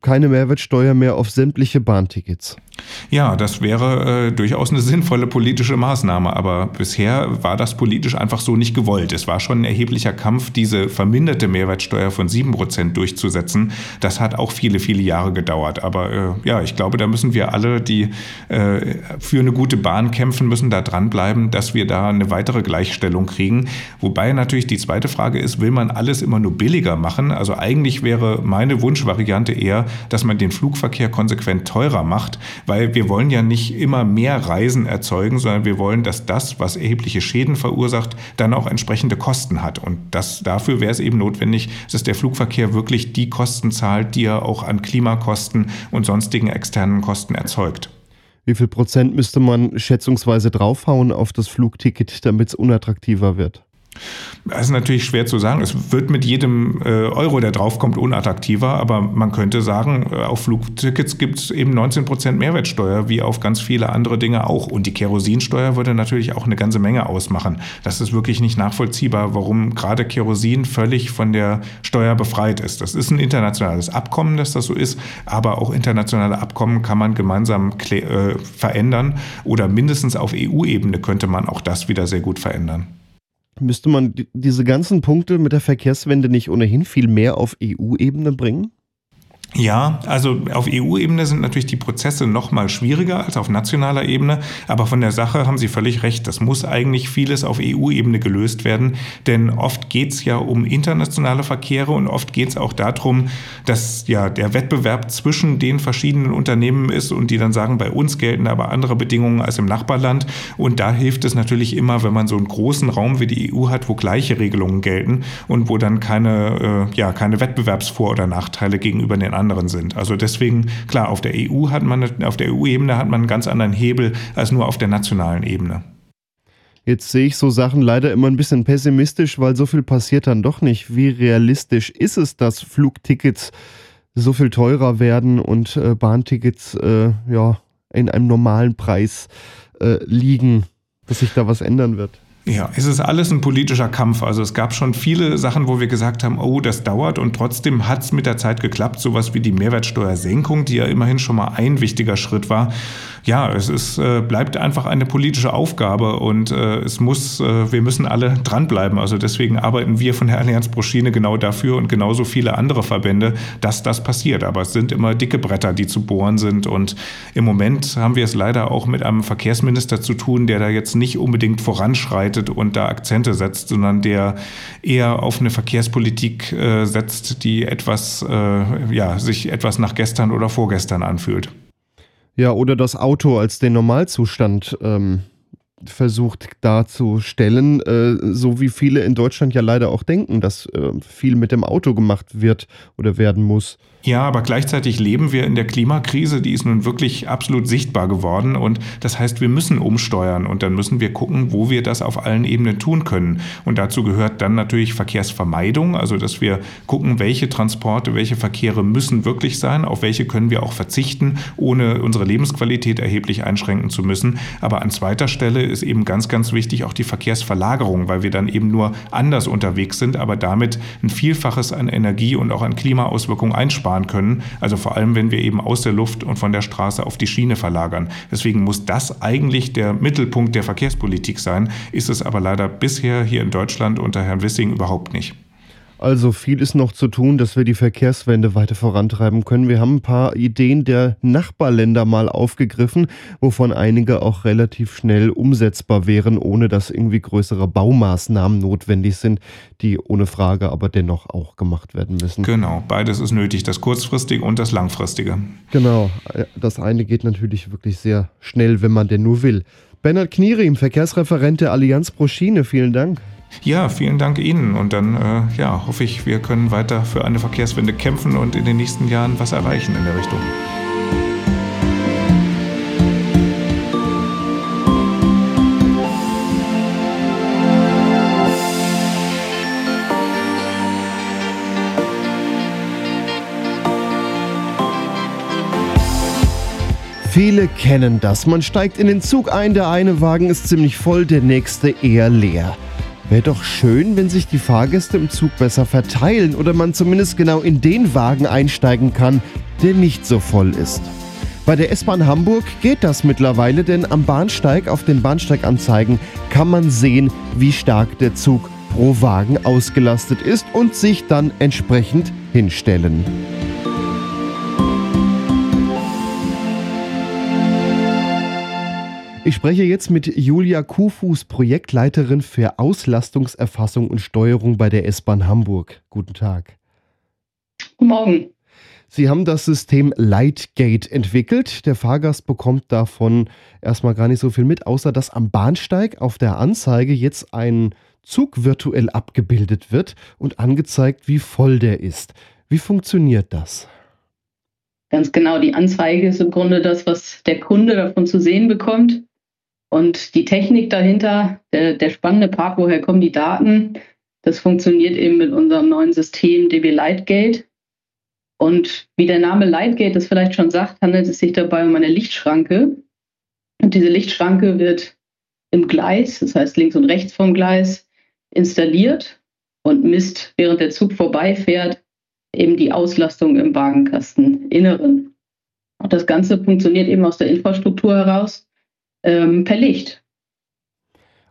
keine Mehrwertsteuer mehr auf sämtliche Bahntickets? Ja, das wäre äh, durchaus eine sinnvolle politische Maßnahme, aber bisher war das politisch einfach so nicht gewollt. Es war schon ein erheblicher Kampf, diese verminderte Mehrwertsteuer von 7% durchzusetzen. Das hat auch viele, viele Jahre gedauert. Aber äh, ja, ich glaube, da müssen wir alle, die äh, für eine gute Bahn kämpfen, müssen da dranbleiben, dass wir da eine weitere Gleichstellung kriegen. Wobei natürlich die zweite Frage ist, will man alles immer nur billiger machen? Also eigentlich wäre meine Wunschvariante eher, dass man den Flugverkehr konsequent teurer macht, weil wir wollen ja nicht immer mehr Reisen erzeugen, sondern wir wollen, dass das, was erhebliche Schäden verursacht, dann auch entsprechende Kosten hat. Und das, dafür wäre es eben notwendig, dass der Flugverkehr wirklich die Kosten zahlt, die er auch an Klimakosten und sonstigen externen Kosten erzeugt. Wie viel Prozent müsste man schätzungsweise draufhauen auf das Flugticket, damit es unattraktiver wird? Das ist natürlich schwer zu sagen. Es wird mit jedem äh, Euro, der draufkommt, unattraktiver. Aber man könnte sagen, äh, auf Flugtickets gibt es eben 19 Prozent Mehrwertsteuer, wie auf ganz viele andere Dinge auch. Und die Kerosinsteuer würde natürlich auch eine ganze Menge ausmachen. Das ist wirklich nicht nachvollziehbar, warum gerade Kerosin völlig von der Steuer befreit ist. Das ist ein internationales Abkommen, dass das so ist. Aber auch internationale Abkommen kann man gemeinsam äh, verändern. Oder mindestens auf EU-Ebene könnte man auch das wieder sehr gut verändern. Müsste man diese ganzen Punkte mit der Verkehrswende nicht ohnehin viel mehr auf EU-Ebene bringen? Ja, also auf EU-Ebene sind natürlich die Prozesse noch mal schwieriger als auf nationaler Ebene, aber von der Sache haben Sie völlig recht. Das muss eigentlich vieles auf EU-Ebene gelöst werden, denn oft geht es ja um internationale Verkehre und oft geht es auch darum, dass ja der Wettbewerb zwischen den verschiedenen Unternehmen ist und die dann sagen, bei uns gelten aber andere Bedingungen als im Nachbarland. Und da hilft es natürlich immer, wenn man so einen großen Raum wie die EU hat, wo gleiche Regelungen gelten und wo dann keine, äh, ja, keine Wettbewerbsvor- oder Nachteile gegenüber den anderen anderen sind. Also deswegen, klar, auf der EU hat man, auf der EU-Ebene hat man einen ganz anderen Hebel als nur auf der nationalen Ebene. Jetzt sehe ich so Sachen leider immer ein bisschen pessimistisch, weil so viel passiert dann doch nicht. Wie realistisch ist es, dass Flugtickets so viel teurer werden und äh, Bahntickets äh, ja in einem normalen Preis äh, liegen, dass sich da was ändern wird? Ja, es ist alles ein politischer Kampf. Also es gab schon viele Sachen, wo wir gesagt haben, oh, das dauert und trotzdem hat es mit der Zeit geklappt. Sowas wie die Mehrwertsteuersenkung, die ja immerhin schon mal ein wichtiger Schritt war. Ja, es ist, äh, bleibt einfach eine politische Aufgabe und äh, es muss, äh, wir müssen alle dranbleiben. Also deswegen arbeiten wir von der Allianz pro Schiene genau dafür und genauso viele andere Verbände, dass das passiert. Aber es sind immer dicke Bretter, die zu bohren sind und im Moment haben wir es leider auch mit einem Verkehrsminister zu tun, der da jetzt nicht unbedingt voranschreitet und da Akzente setzt, sondern der eher auf eine Verkehrspolitik äh, setzt, die etwas, äh, ja, sich etwas nach gestern oder vorgestern anfühlt. Ja, oder das Auto als den Normalzustand ähm, versucht darzustellen, äh, so wie viele in Deutschland ja leider auch denken, dass äh, viel mit dem Auto gemacht wird oder werden muss. Ja, aber gleichzeitig leben wir in der Klimakrise, die ist nun wirklich absolut sichtbar geworden und das heißt, wir müssen umsteuern und dann müssen wir gucken, wo wir das auf allen Ebenen tun können. Und dazu gehört dann natürlich Verkehrsvermeidung, also dass wir gucken, welche Transporte, welche Verkehre müssen wirklich sein, auf welche können wir auch verzichten, ohne unsere Lebensqualität erheblich einschränken zu müssen. Aber an zweiter Stelle ist eben ganz, ganz wichtig auch die Verkehrsverlagerung, weil wir dann eben nur anders unterwegs sind, aber damit ein Vielfaches an Energie und auch an Klimaauswirkungen einsparen fahren können. Also vor allem, wenn wir eben aus der Luft und von der Straße auf die Schiene verlagern. Deswegen muss das eigentlich der Mittelpunkt der Verkehrspolitik sein, ist es aber leider bisher hier in Deutschland unter Herrn Wissing überhaupt nicht. Also viel ist noch zu tun, dass wir die Verkehrswende weiter vorantreiben können. Wir haben ein paar Ideen der Nachbarländer mal aufgegriffen, wovon einige auch relativ schnell umsetzbar wären, ohne dass irgendwie größere Baumaßnahmen notwendig sind, die ohne Frage aber dennoch auch gemacht werden müssen. Genau, beides ist nötig, das kurzfristige und das langfristige. Genau, das eine geht natürlich wirklich sehr schnell, wenn man denn nur will. Bernhard Knierim, Verkehrsreferent der Allianz Proschine, vielen Dank. Ja, vielen Dank Ihnen und dann äh, ja, hoffe ich, wir können weiter für eine Verkehrswende kämpfen und in den nächsten Jahren was erreichen in der Richtung. Viele kennen das. Man steigt in den Zug ein, der eine Wagen ist ziemlich voll, der nächste eher leer. Wäre doch schön, wenn sich die Fahrgäste im Zug besser verteilen oder man zumindest genau in den Wagen einsteigen kann, der nicht so voll ist. Bei der S-Bahn Hamburg geht das mittlerweile, denn am Bahnsteig auf den Bahnsteiganzeigen kann man sehen, wie stark der Zug pro Wagen ausgelastet ist und sich dann entsprechend hinstellen. Ich spreche jetzt mit Julia Kufus, Projektleiterin für Auslastungserfassung und Steuerung bei der S-Bahn Hamburg. Guten Tag. Guten Morgen. Sie haben das System Lightgate entwickelt. Der Fahrgast bekommt davon erstmal gar nicht so viel mit, außer dass am Bahnsteig auf der Anzeige jetzt ein Zug virtuell abgebildet wird und angezeigt, wie voll der ist. Wie funktioniert das? Ganz genau, die Anzeige ist im Grunde das, was der Kunde davon zu sehen bekommt. Und die Technik dahinter, der, der spannende Part, woher kommen die Daten, das funktioniert eben mit unserem neuen System DB Lightgate. Und wie der Name Lightgate es vielleicht schon sagt, handelt es sich dabei um eine Lichtschranke. Und diese Lichtschranke wird im Gleis, das heißt links und rechts vom Gleis, installiert und misst, während der Zug vorbeifährt, eben die Auslastung im Wagenkasten-Inneren. Und das Ganze funktioniert eben aus der Infrastruktur heraus ähm, per Licht.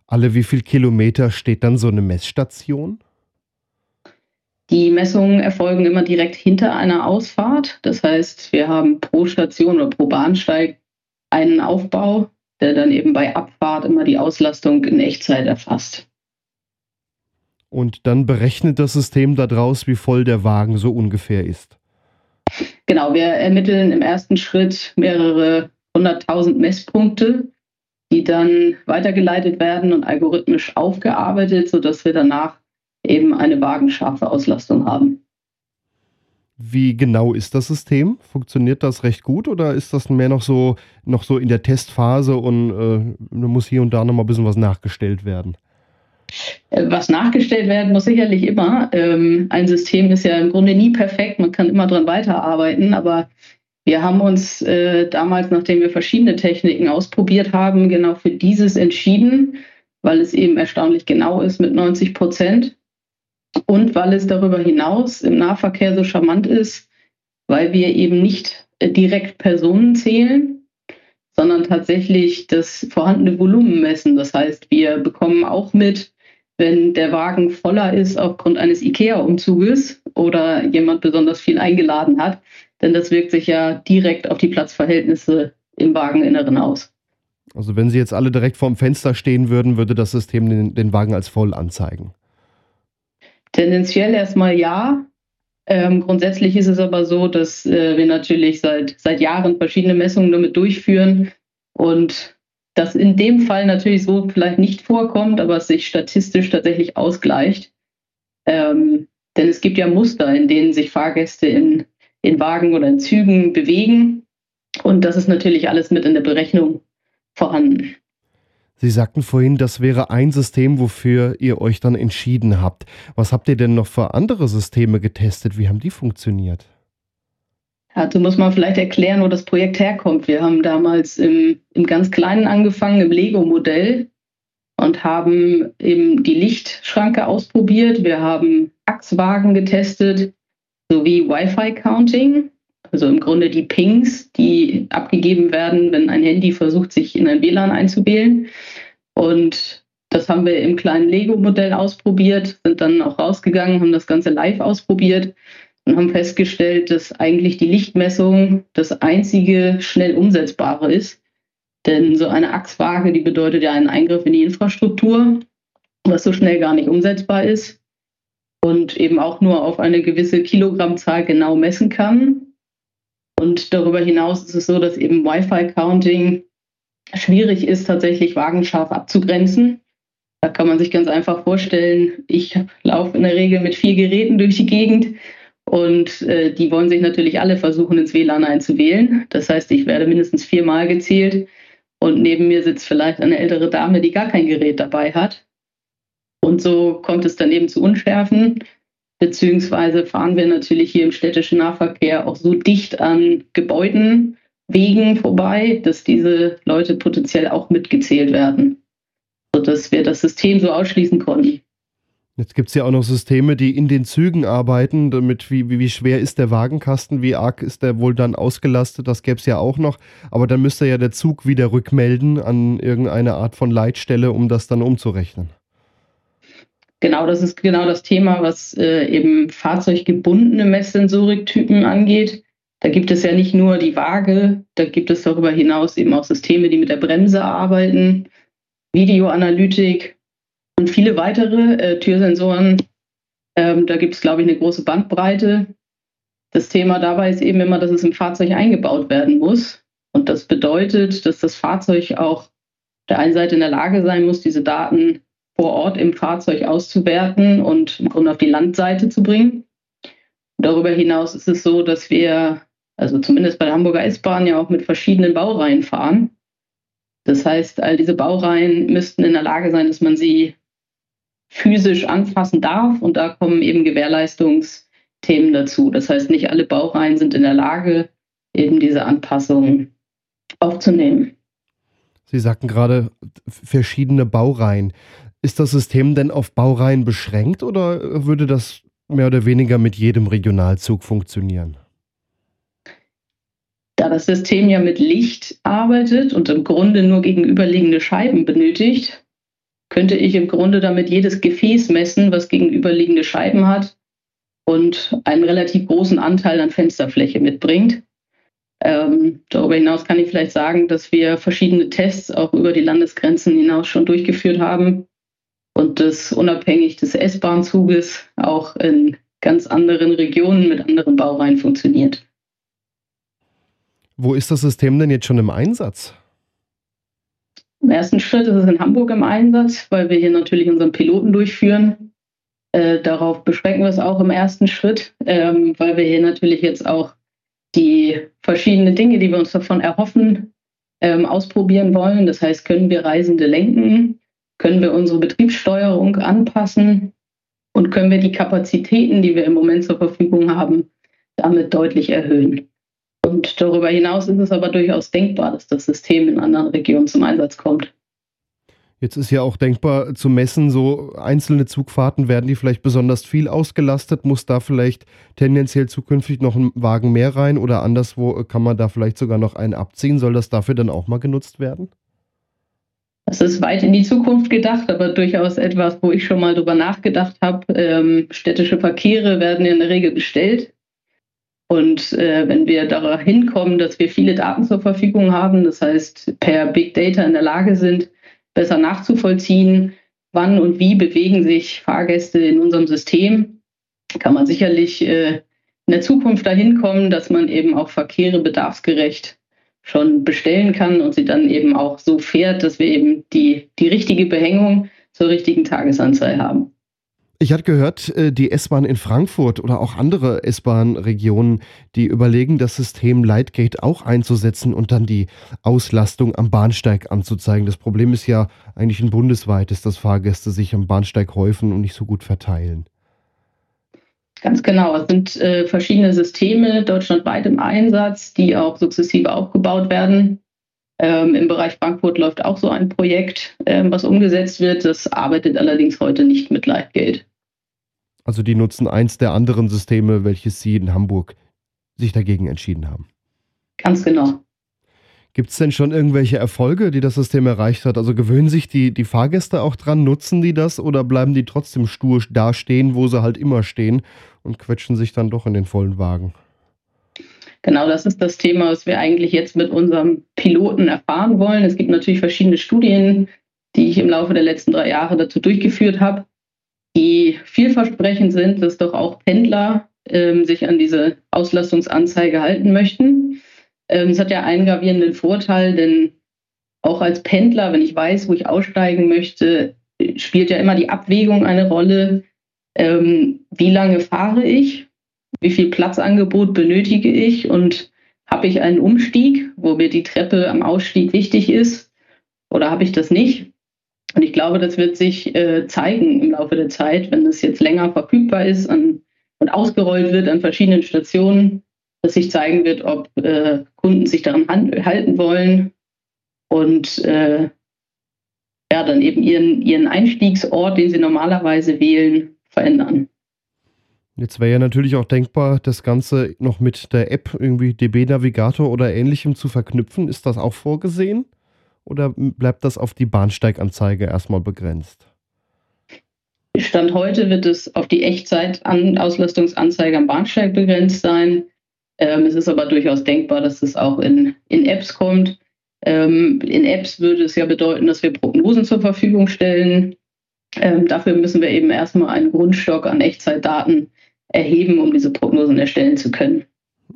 Alle wie viel Kilometer steht dann so eine Messstation? Die Messungen erfolgen immer direkt hinter einer Ausfahrt. Das heißt, wir haben pro Station oder pro Bahnsteig einen Aufbau, der dann eben bei Abfahrt immer die Auslastung in Echtzeit erfasst. Und dann berechnet das System daraus, wie voll der Wagen so ungefähr ist. Genau, wir ermitteln im ersten Schritt mehrere hunderttausend Messpunkte die dann weitergeleitet werden und algorithmisch aufgearbeitet, sodass wir danach eben eine wagenscharfe Auslastung haben. Wie genau ist das System? Funktioniert das recht gut oder ist das mehr noch so, noch so in der Testphase und äh, muss hier und da noch mal ein bisschen was nachgestellt werden? Äh, was nachgestellt werden muss sicherlich immer. Ähm, ein System ist ja im Grunde nie perfekt, man kann immer dran weiterarbeiten, aber wir haben uns äh, damals, nachdem wir verschiedene Techniken ausprobiert haben, genau für dieses entschieden, weil es eben erstaunlich genau ist mit 90 Prozent und weil es darüber hinaus im Nahverkehr so charmant ist, weil wir eben nicht äh, direkt Personen zählen, sondern tatsächlich das vorhandene Volumen messen. Das heißt, wir bekommen auch mit, wenn der Wagen voller ist aufgrund eines IKEA-Umzuges oder jemand besonders viel eingeladen hat, denn das wirkt sich ja direkt auf die Platzverhältnisse im Wageninneren aus. Also wenn Sie jetzt alle direkt vorm Fenster stehen würden, würde das System den, den Wagen als voll anzeigen? Tendenziell erstmal ja. Ähm, grundsätzlich ist es aber so, dass äh, wir natürlich seit, seit Jahren verschiedene Messungen damit durchführen und das in dem Fall natürlich so vielleicht nicht vorkommt, aber es sich statistisch tatsächlich ausgleicht. Ähm, denn es gibt ja Muster, in denen sich Fahrgäste in in Wagen oder in Zügen bewegen. Und das ist natürlich alles mit in der Berechnung vorhanden. Sie sagten vorhin, das wäre ein System, wofür ihr euch dann entschieden habt. Was habt ihr denn noch für andere Systeme getestet? Wie haben die funktioniert? Dazu muss man vielleicht erklären, wo das Projekt herkommt. Wir haben damals im, im ganz Kleinen angefangen, im Lego-Modell und haben eben die Lichtschranke ausprobiert. Wir haben Achswagen getestet sowie Wi-Fi-Counting, also im Grunde die Pings, die abgegeben werden, wenn ein Handy versucht, sich in ein WLAN einzuwählen. Und Das haben wir im kleinen Lego-Modell ausprobiert, sind dann auch rausgegangen, haben das Ganze live ausprobiert und haben festgestellt, dass eigentlich die Lichtmessung das einzige schnell umsetzbare ist. Denn so eine Achswaage, die bedeutet ja einen Eingriff in die Infrastruktur, was so schnell gar nicht umsetzbar ist und eben auch nur auf eine gewisse Kilogrammzahl genau messen kann. Und darüber hinaus ist es so, dass eben Wi-Fi-Counting schwierig ist, tatsächlich wagenscharf abzugrenzen. Da kann man sich ganz einfach vorstellen, ich laufe in der Regel mit vier Geräten durch die Gegend und äh, die wollen sich natürlich alle versuchen, ins WLAN einzuwählen. Das heißt, ich werde mindestens viermal gezählt und neben mir sitzt vielleicht eine ältere Dame, die gar kein Gerät dabei hat. Und so kommt es dann eben zu Unschärfen. Beziehungsweise fahren wir natürlich hier im städtischen Nahverkehr auch so dicht an Gebäuden, Wegen vorbei, dass diese Leute potenziell auch mitgezählt werden sodass wir das System so ausschließen konnten. Jetzt gibt es ja auch noch Systeme, die in den Zügen arbeiten, damit wie, wie, wie, schwer ist der Wagenkasten, wie arg ist der wohl dann ausgelastet, das gäbe es ja auch noch. Aber dann müsste ja der Zug wieder rückmelden an irgendeine Art von Leitstelle, um das dann umzurechnen. Genau, das ist genau das Thema, was äh, eben fahrzeuggebundene Messsensoriktypen angeht. Da gibt es ja nicht nur die Waage, da gibt es darüber hinaus eben auch Systeme, die mit der Bremse arbeiten. Videoanalytik und viele weitere äh, Türsensoren. Ähm, da gibt es, glaube ich, eine große Bandbreite. Das Thema dabei ist eben immer, dass es im Fahrzeug eingebaut werden muss. Und das bedeutet, dass das Fahrzeug auch der einen Seite in der Lage sein muss, diese Daten vor Ort im Fahrzeug auszuwerten und im Grunde auf die Landseite zu bringen. Darüber hinaus ist es so, dass wir, also zumindest bei der Hamburger S-Bahn, ja auch mit verschiedenen Baureihen fahren. Das heißt, all diese Baureihen müssten in der Lage sein, dass man sie physisch anfassen darf und da kommen eben Gewährleistungsthemen dazu. Das heißt, nicht alle Baureihen sind in der Lage, eben diese Anpassungen aufzunehmen. Sie sagten gerade verschiedene Baureihen. Ist das System denn auf Baureihen beschränkt oder würde das mehr oder weniger mit jedem Regionalzug funktionieren? Da das System ja mit Licht arbeitet und im Grunde nur gegenüberliegende Scheiben benötigt, könnte ich im Grunde damit jedes Gefäß messen, was gegenüberliegende Scheiben hat und einen relativ großen Anteil an Fensterfläche mitbringt. Ähm, darüber hinaus kann ich vielleicht sagen, dass wir verschiedene Tests auch über die Landesgrenzen hinaus schon durchgeführt haben und das unabhängig des S-Bahn-Zuges auch in ganz anderen Regionen mit anderen Baureihen funktioniert. Wo ist das System denn jetzt schon im Einsatz? Im ersten Schritt ist es in Hamburg im Einsatz, weil wir hier natürlich unseren Piloten durchführen. Äh, darauf beschränken wir es auch im ersten Schritt, ähm, weil wir hier natürlich jetzt auch die verschiedenen Dinge, die wir uns davon erhoffen, ähm, ausprobieren wollen. Das heißt, können wir Reisende lenken? Können wir unsere Betriebssteuerung anpassen? Und können wir die Kapazitäten, die wir im Moment zur Verfügung haben, damit deutlich erhöhen? Und darüber hinaus ist es aber durchaus denkbar, dass das System in anderen Regionen zum Einsatz kommt. Jetzt ist ja auch denkbar zu messen, so einzelne Zugfahrten werden die vielleicht besonders viel ausgelastet, muss da vielleicht tendenziell zukünftig noch ein Wagen mehr rein oder anderswo kann man da vielleicht sogar noch einen abziehen. Soll das dafür dann auch mal genutzt werden? Das ist weit in die Zukunft gedacht, aber durchaus etwas, wo ich schon mal drüber nachgedacht habe. Ähm, städtische Verkehre werden in der Regel bestellt. Und äh, wenn wir dahin kommen, dass wir viele Daten zur Verfügung haben, das heißt per Big Data in der Lage sind, besser nachzuvollziehen, wann und wie bewegen sich Fahrgäste in unserem System, kann man sicherlich äh, in der Zukunft dahin kommen, dass man eben auch Verkehre bedarfsgerecht schon bestellen kann und sie dann eben auch so fährt, dass wir eben die, die richtige Behängung zur richtigen Tagesanzahl haben. Ich hatte gehört, äh, die S-Bahn in Frankfurt oder auch andere S-Bahn-Regionen, die überlegen, das System Lightgate auch einzusetzen und dann die Auslastung am Bahnsteig anzuzeigen. Das Problem ist ja eigentlich ein bundesweites, dass Fahrgäste sich am Bahnsteig häufen und nicht so gut verteilen. Ganz genau. Es sind äh, verschiedene Systeme deutschlandweit im Einsatz, die auch sukzessive aufgebaut werden. Ähm, Im Bereich Frankfurt läuft auch so ein Projekt, ähm, was umgesetzt wird. Das arbeitet allerdings heute nicht mit Leitgeld. Also die nutzen eins der anderen Systeme, welches Sie in Hamburg sich dagegen entschieden haben. Ganz genau. Gibt es denn schon irgendwelche Erfolge, die das System erreicht hat? Also gewöhnen sich die, die Fahrgäste auch dran, nutzen die das oder bleiben die trotzdem stur da stehen, wo sie halt immer stehen und quetschen sich dann doch in den vollen Wagen? Genau, das ist das Thema, was wir eigentlich jetzt mit unserem Piloten erfahren wollen. Es gibt natürlich verschiedene Studien, die ich im Laufe der letzten drei Jahre dazu durchgeführt habe, die vielversprechend sind, dass doch auch Pendler ähm, sich an diese Auslastungsanzeige halten möchten. Ähm, es hat ja einen gravierenden Vorteil, denn auch als Pendler, wenn ich weiß, wo ich aussteigen möchte, spielt ja immer die Abwägung eine Rolle. Ähm, wie lange fahre ich? Wie viel Platzangebot benötige ich? Und habe ich einen Umstieg, wo mir die Treppe am Ausstieg wichtig ist? Oder habe ich das nicht? Und ich glaube, das wird sich äh, zeigen im Laufe der Zeit, wenn es jetzt länger verfügbar ist an, und ausgerollt wird an verschiedenen Stationen, dass sich zeigen wird, ob äh, Kunden sich daran halten wollen und äh, ja, dann eben ihren, ihren Einstiegsort, den sie normalerweise wählen, verändern. Jetzt wäre ja natürlich auch denkbar, das Ganze noch mit der App irgendwie DB Navigator oder ähnlichem zu verknüpfen. Ist das auch vorgesehen? Oder bleibt das auf die Bahnsteiganzeige erstmal begrenzt? Stand heute wird es auf die Echtzeit-Auslastungsanzeige am Bahnsteig begrenzt sein. Ähm, es ist aber durchaus denkbar, dass es auch in, in Apps kommt. Ähm, in Apps würde es ja bedeuten, dass wir Prognosen zur Verfügung stellen. Ähm, dafür müssen wir eben erstmal einen Grundstock an Echtzeitdaten erheben, um diese Prognosen erstellen zu können.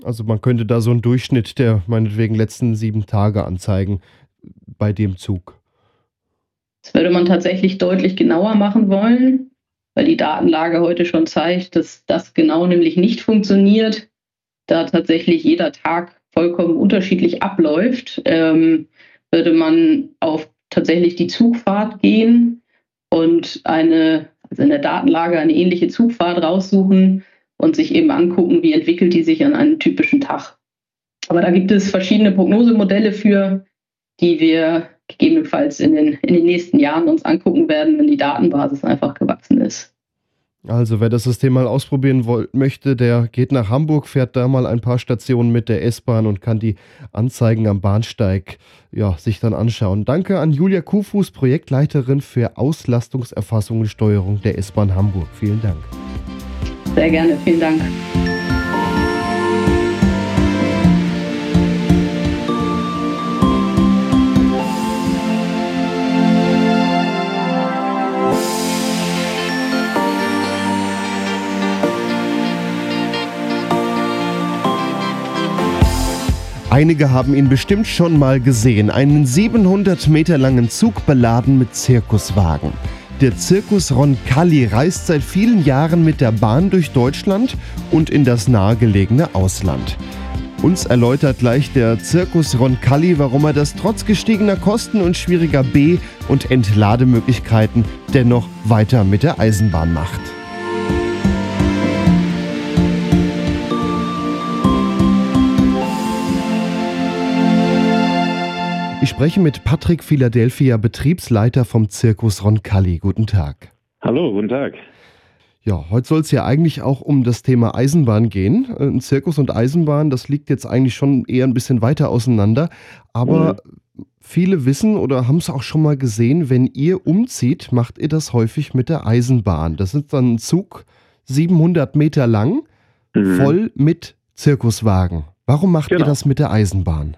Also man könnte da so einen Durchschnitt der meinetwegen letzten sieben Tage anzeigen bei dem Zug. Das würde man tatsächlich deutlich genauer machen wollen, weil die Datenlage heute schon zeigt, dass das genau nämlich nicht funktioniert da tatsächlich jeder Tag vollkommen unterschiedlich abläuft, ähm, würde man auf tatsächlich die Zugfahrt gehen und eine, also in der Datenlage eine ähnliche Zugfahrt raussuchen und sich eben angucken, wie entwickelt die sich an einem typischen Tag. Aber da gibt es verschiedene Prognosemodelle für, die wir gegebenenfalls in den, in den nächsten Jahren uns angucken werden, wenn die Datenbasis einfach gewachsen ist. Also wer das System mal ausprobieren wollt, möchte, der geht nach Hamburg, fährt da mal ein paar Stationen mit der S-Bahn und kann die Anzeigen am Bahnsteig ja, sich dann anschauen. Danke an Julia Kufus, Projektleiterin für Auslastungserfassung und Steuerung der S-Bahn Hamburg. Vielen Dank. Sehr gerne, vielen Dank. Einige haben ihn bestimmt schon mal gesehen, einen 700 Meter langen Zug beladen mit Zirkuswagen. Der Zirkus Roncalli reist seit vielen Jahren mit der Bahn durch Deutschland und in das nahegelegene Ausland. Uns erläutert gleich der Zirkus Roncalli, warum er das trotz gestiegener Kosten und schwieriger B- und Entlademöglichkeiten dennoch weiter mit der Eisenbahn macht. Spreche mit Patrick Philadelphia, Betriebsleiter vom Zirkus Roncalli. Guten Tag. Hallo, guten Tag. Ja, heute soll es ja eigentlich auch um das Thema Eisenbahn gehen. Ein Zirkus und Eisenbahn, das liegt jetzt eigentlich schon eher ein bisschen weiter auseinander. Aber mhm. viele wissen oder haben es auch schon mal gesehen, wenn ihr umzieht, macht ihr das häufig mit der Eisenbahn. Das ist dann ein Zug 700 Meter lang, mhm. voll mit Zirkuswagen. Warum macht genau. ihr das mit der Eisenbahn?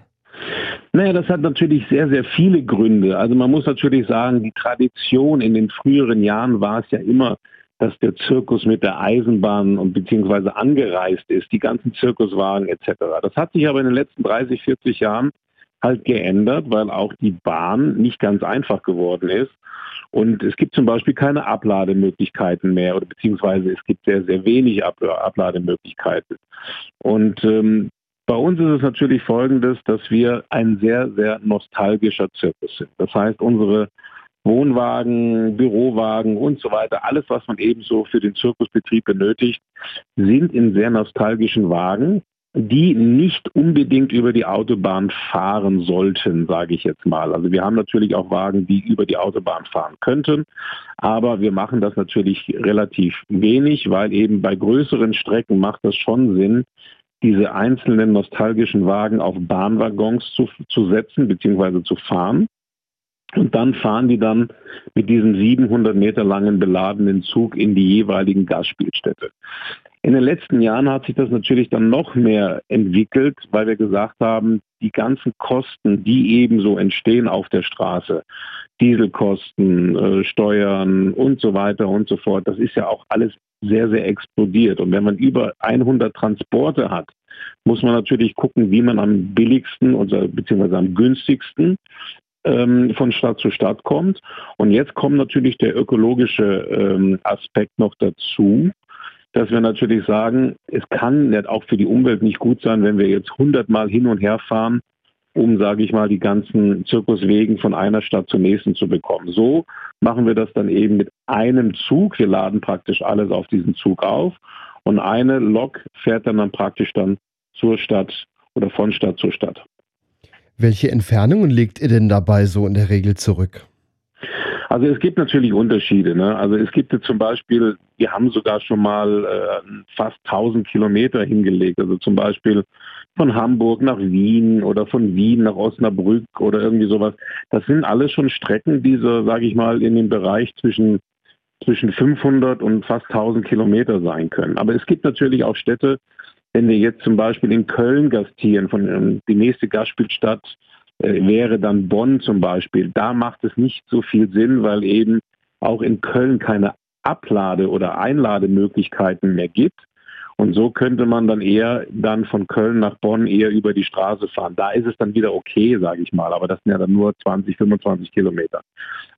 Naja, das hat natürlich sehr, sehr viele Gründe. Also man muss natürlich sagen, die Tradition in den früheren Jahren war es ja immer, dass der Zirkus mit der Eisenbahn und beziehungsweise angereist ist, die ganzen Zirkuswagen etc. Das hat sich aber in den letzten 30, 40 Jahren halt geändert, weil auch die Bahn nicht ganz einfach geworden ist. Und es gibt zum Beispiel keine Ablademöglichkeiten mehr oder beziehungsweise es gibt sehr, sehr wenig Ablademöglichkeiten. Und ähm, bei uns ist es natürlich folgendes, dass wir ein sehr, sehr nostalgischer Zirkus sind. Das heißt, unsere Wohnwagen, Bürowagen und so weiter, alles, was man ebenso für den Zirkusbetrieb benötigt, sind in sehr nostalgischen Wagen, die nicht unbedingt über die Autobahn fahren sollten, sage ich jetzt mal. Also wir haben natürlich auch Wagen, die über die Autobahn fahren könnten, aber wir machen das natürlich relativ wenig, weil eben bei größeren Strecken macht das schon Sinn, diese einzelnen nostalgischen Wagen auf Bahnwaggons zu, zu setzen bzw. zu fahren. Und dann fahren die dann mit diesem 700 Meter langen beladenen Zug in die jeweiligen Gasspielstätte. In den letzten Jahren hat sich das natürlich dann noch mehr entwickelt, weil wir gesagt haben, die ganzen Kosten, die ebenso entstehen auf der Straße, Dieselkosten, äh, Steuern und so weiter und so fort, das ist ja auch alles sehr, sehr explodiert. Und wenn man über 100 Transporte hat, muss man natürlich gucken, wie man am billigsten beziehungsweise am günstigsten ähm, von Stadt zu Stadt kommt. Und jetzt kommt natürlich der ökologische ähm, Aspekt noch dazu, dass wir natürlich sagen, es kann auch für die Umwelt nicht gut sein, wenn wir jetzt hundertmal hin und her fahren, um, sage ich mal, die ganzen Zirkuswegen von einer Stadt zur nächsten zu bekommen. So machen wir das dann eben mit einem Zug. Wir laden praktisch alles auf diesen Zug auf und eine Lok fährt dann, dann praktisch dann zur Stadt oder von Stadt zu Stadt. Welche Entfernungen legt ihr denn dabei so in der Regel zurück? Also es gibt natürlich Unterschiede. Ne? Also es gibt zum Beispiel, wir haben sogar schon mal äh, fast 1000 Kilometer hingelegt. Also zum Beispiel von Hamburg nach Wien oder von Wien nach Osnabrück oder irgendwie sowas. Das sind alles schon Strecken, die so, sage ich mal, in dem Bereich zwischen zwischen 500 und fast 1000 Kilometer sein können. Aber es gibt natürlich auch Städte, wenn wir jetzt zum Beispiel in Köln gastieren, von ähm, die nächste Gastspielstadt äh, wäre dann Bonn zum Beispiel. Da macht es nicht so viel Sinn, weil eben auch in Köln keine Ablade- oder Einlademöglichkeiten mehr gibt. Und so könnte man dann eher dann von Köln nach Bonn eher über die Straße fahren. Da ist es dann wieder okay, sage ich mal. Aber das sind ja dann nur 20, 25 Kilometer.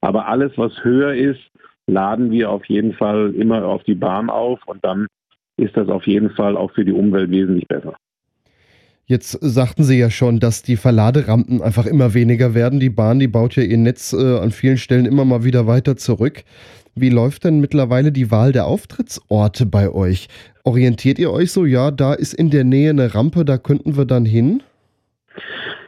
Aber alles, was höher ist, laden wir auf jeden Fall immer auf die Bahn auf und dann ist das auf jeden Fall auch für die Umwelt wesentlich besser. Jetzt sagten Sie ja schon, dass die Verladerampen einfach immer weniger werden. Die Bahn, die baut ja ihr Netz äh, an vielen Stellen immer mal wieder weiter zurück. Wie läuft denn mittlerweile die Wahl der Auftrittsorte bei euch? Orientiert ihr euch so, ja, da ist in der Nähe eine Rampe, da könnten wir dann hin?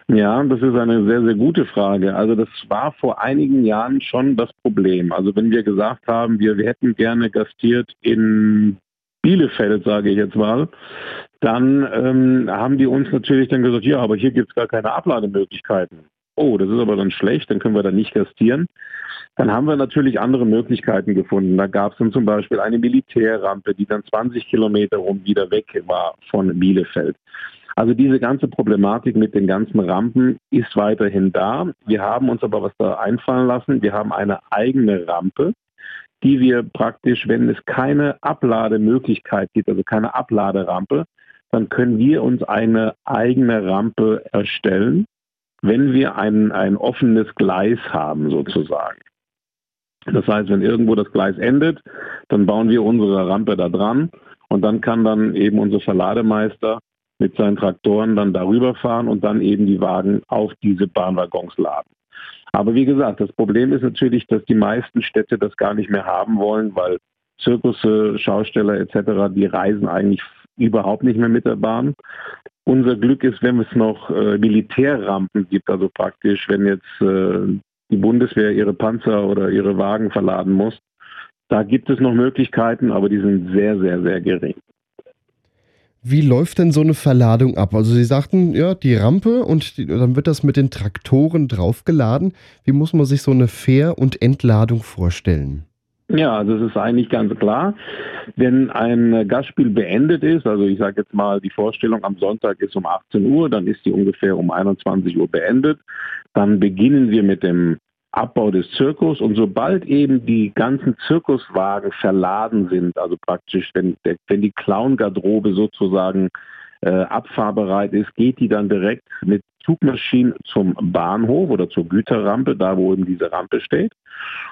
Ja, das ist eine sehr, sehr gute Frage. Also das war vor einigen Jahren schon das Problem. Also wenn wir gesagt haben, wir, wir hätten gerne gastiert in Bielefeld, sage ich jetzt mal, dann ähm, haben die uns natürlich dann gesagt, ja, aber hier gibt es gar keine Ablademöglichkeiten. Oh, das ist aber dann schlecht, dann können wir da nicht gastieren. Dann haben wir natürlich andere Möglichkeiten gefunden. Da gab es dann zum Beispiel eine Militärrampe, die dann 20 Kilometer rum wieder weg war von Bielefeld. Also diese ganze Problematik mit den ganzen Rampen ist weiterhin da. Wir haben uns aber was da einfallen lassen. Wir haben eine eigene Rampe, die wir praktisch, wenn es keine Ablademöglichkeit gibt, also keine Abladerampe, dann können wir uns eine eigene Rampe erstellen, wenn wir ein, ein offenes Gleis haben sozusagen. Das heißt, wenn irgendwo das Gleis endet, dann bauen wir unsere Rampe da dran und dann kann dann eben unser Verlademeister mit seinen Traktoren dann darüber fahren und dann eben die Wagen auf diese Bahnwaggons laden. Aber wie gesagt, das Problem ist natürlich, dass die meisten Städte das gar nicht mehr haben wollen, weil Zirkusse, Schausteller etc., die reisen eigentlich überhaupt nicht mehr mit der Bahn. Unser Glück ist, wenn es noch äh, Militärrampen gibt, also praktisch, wenn jetzt äh, die Bundeswehr ihre Panzer oder ihre Wagen verladen muss. Da gibt es noch Möglichkeiten, aber die sind sehr, sehr, sehr gering. Wie läuft denn so eine Verladung ab? Also Sie sagten, ja, die Rampe und die, dann wird das mit den Traktoren draufgeladen. Wie muss man sich so eine Fähr- und Entladung vorstellen? Ja, es ist eigentlich ganz klar, wenn ein Gastspiel beendet ist, also ich sage jetzt mal, die Vorstellung am Sonntag ist um 18 Uhr, dann ist die ungefähr um 21 Uhr beendet, dann beginnen wir mit dem Abbau des Zirkus. Und sobald eben die ganzen Zirkuswagen verladen sind, also praktisch, wenn, wenn die Clown-Garderobe sozusagen äh, abfahrbereit ist, geht die dann direkt mit Zugmaschinen zum Bahnhof oder zur Güterrampe, da wo eben diese Rampe steht.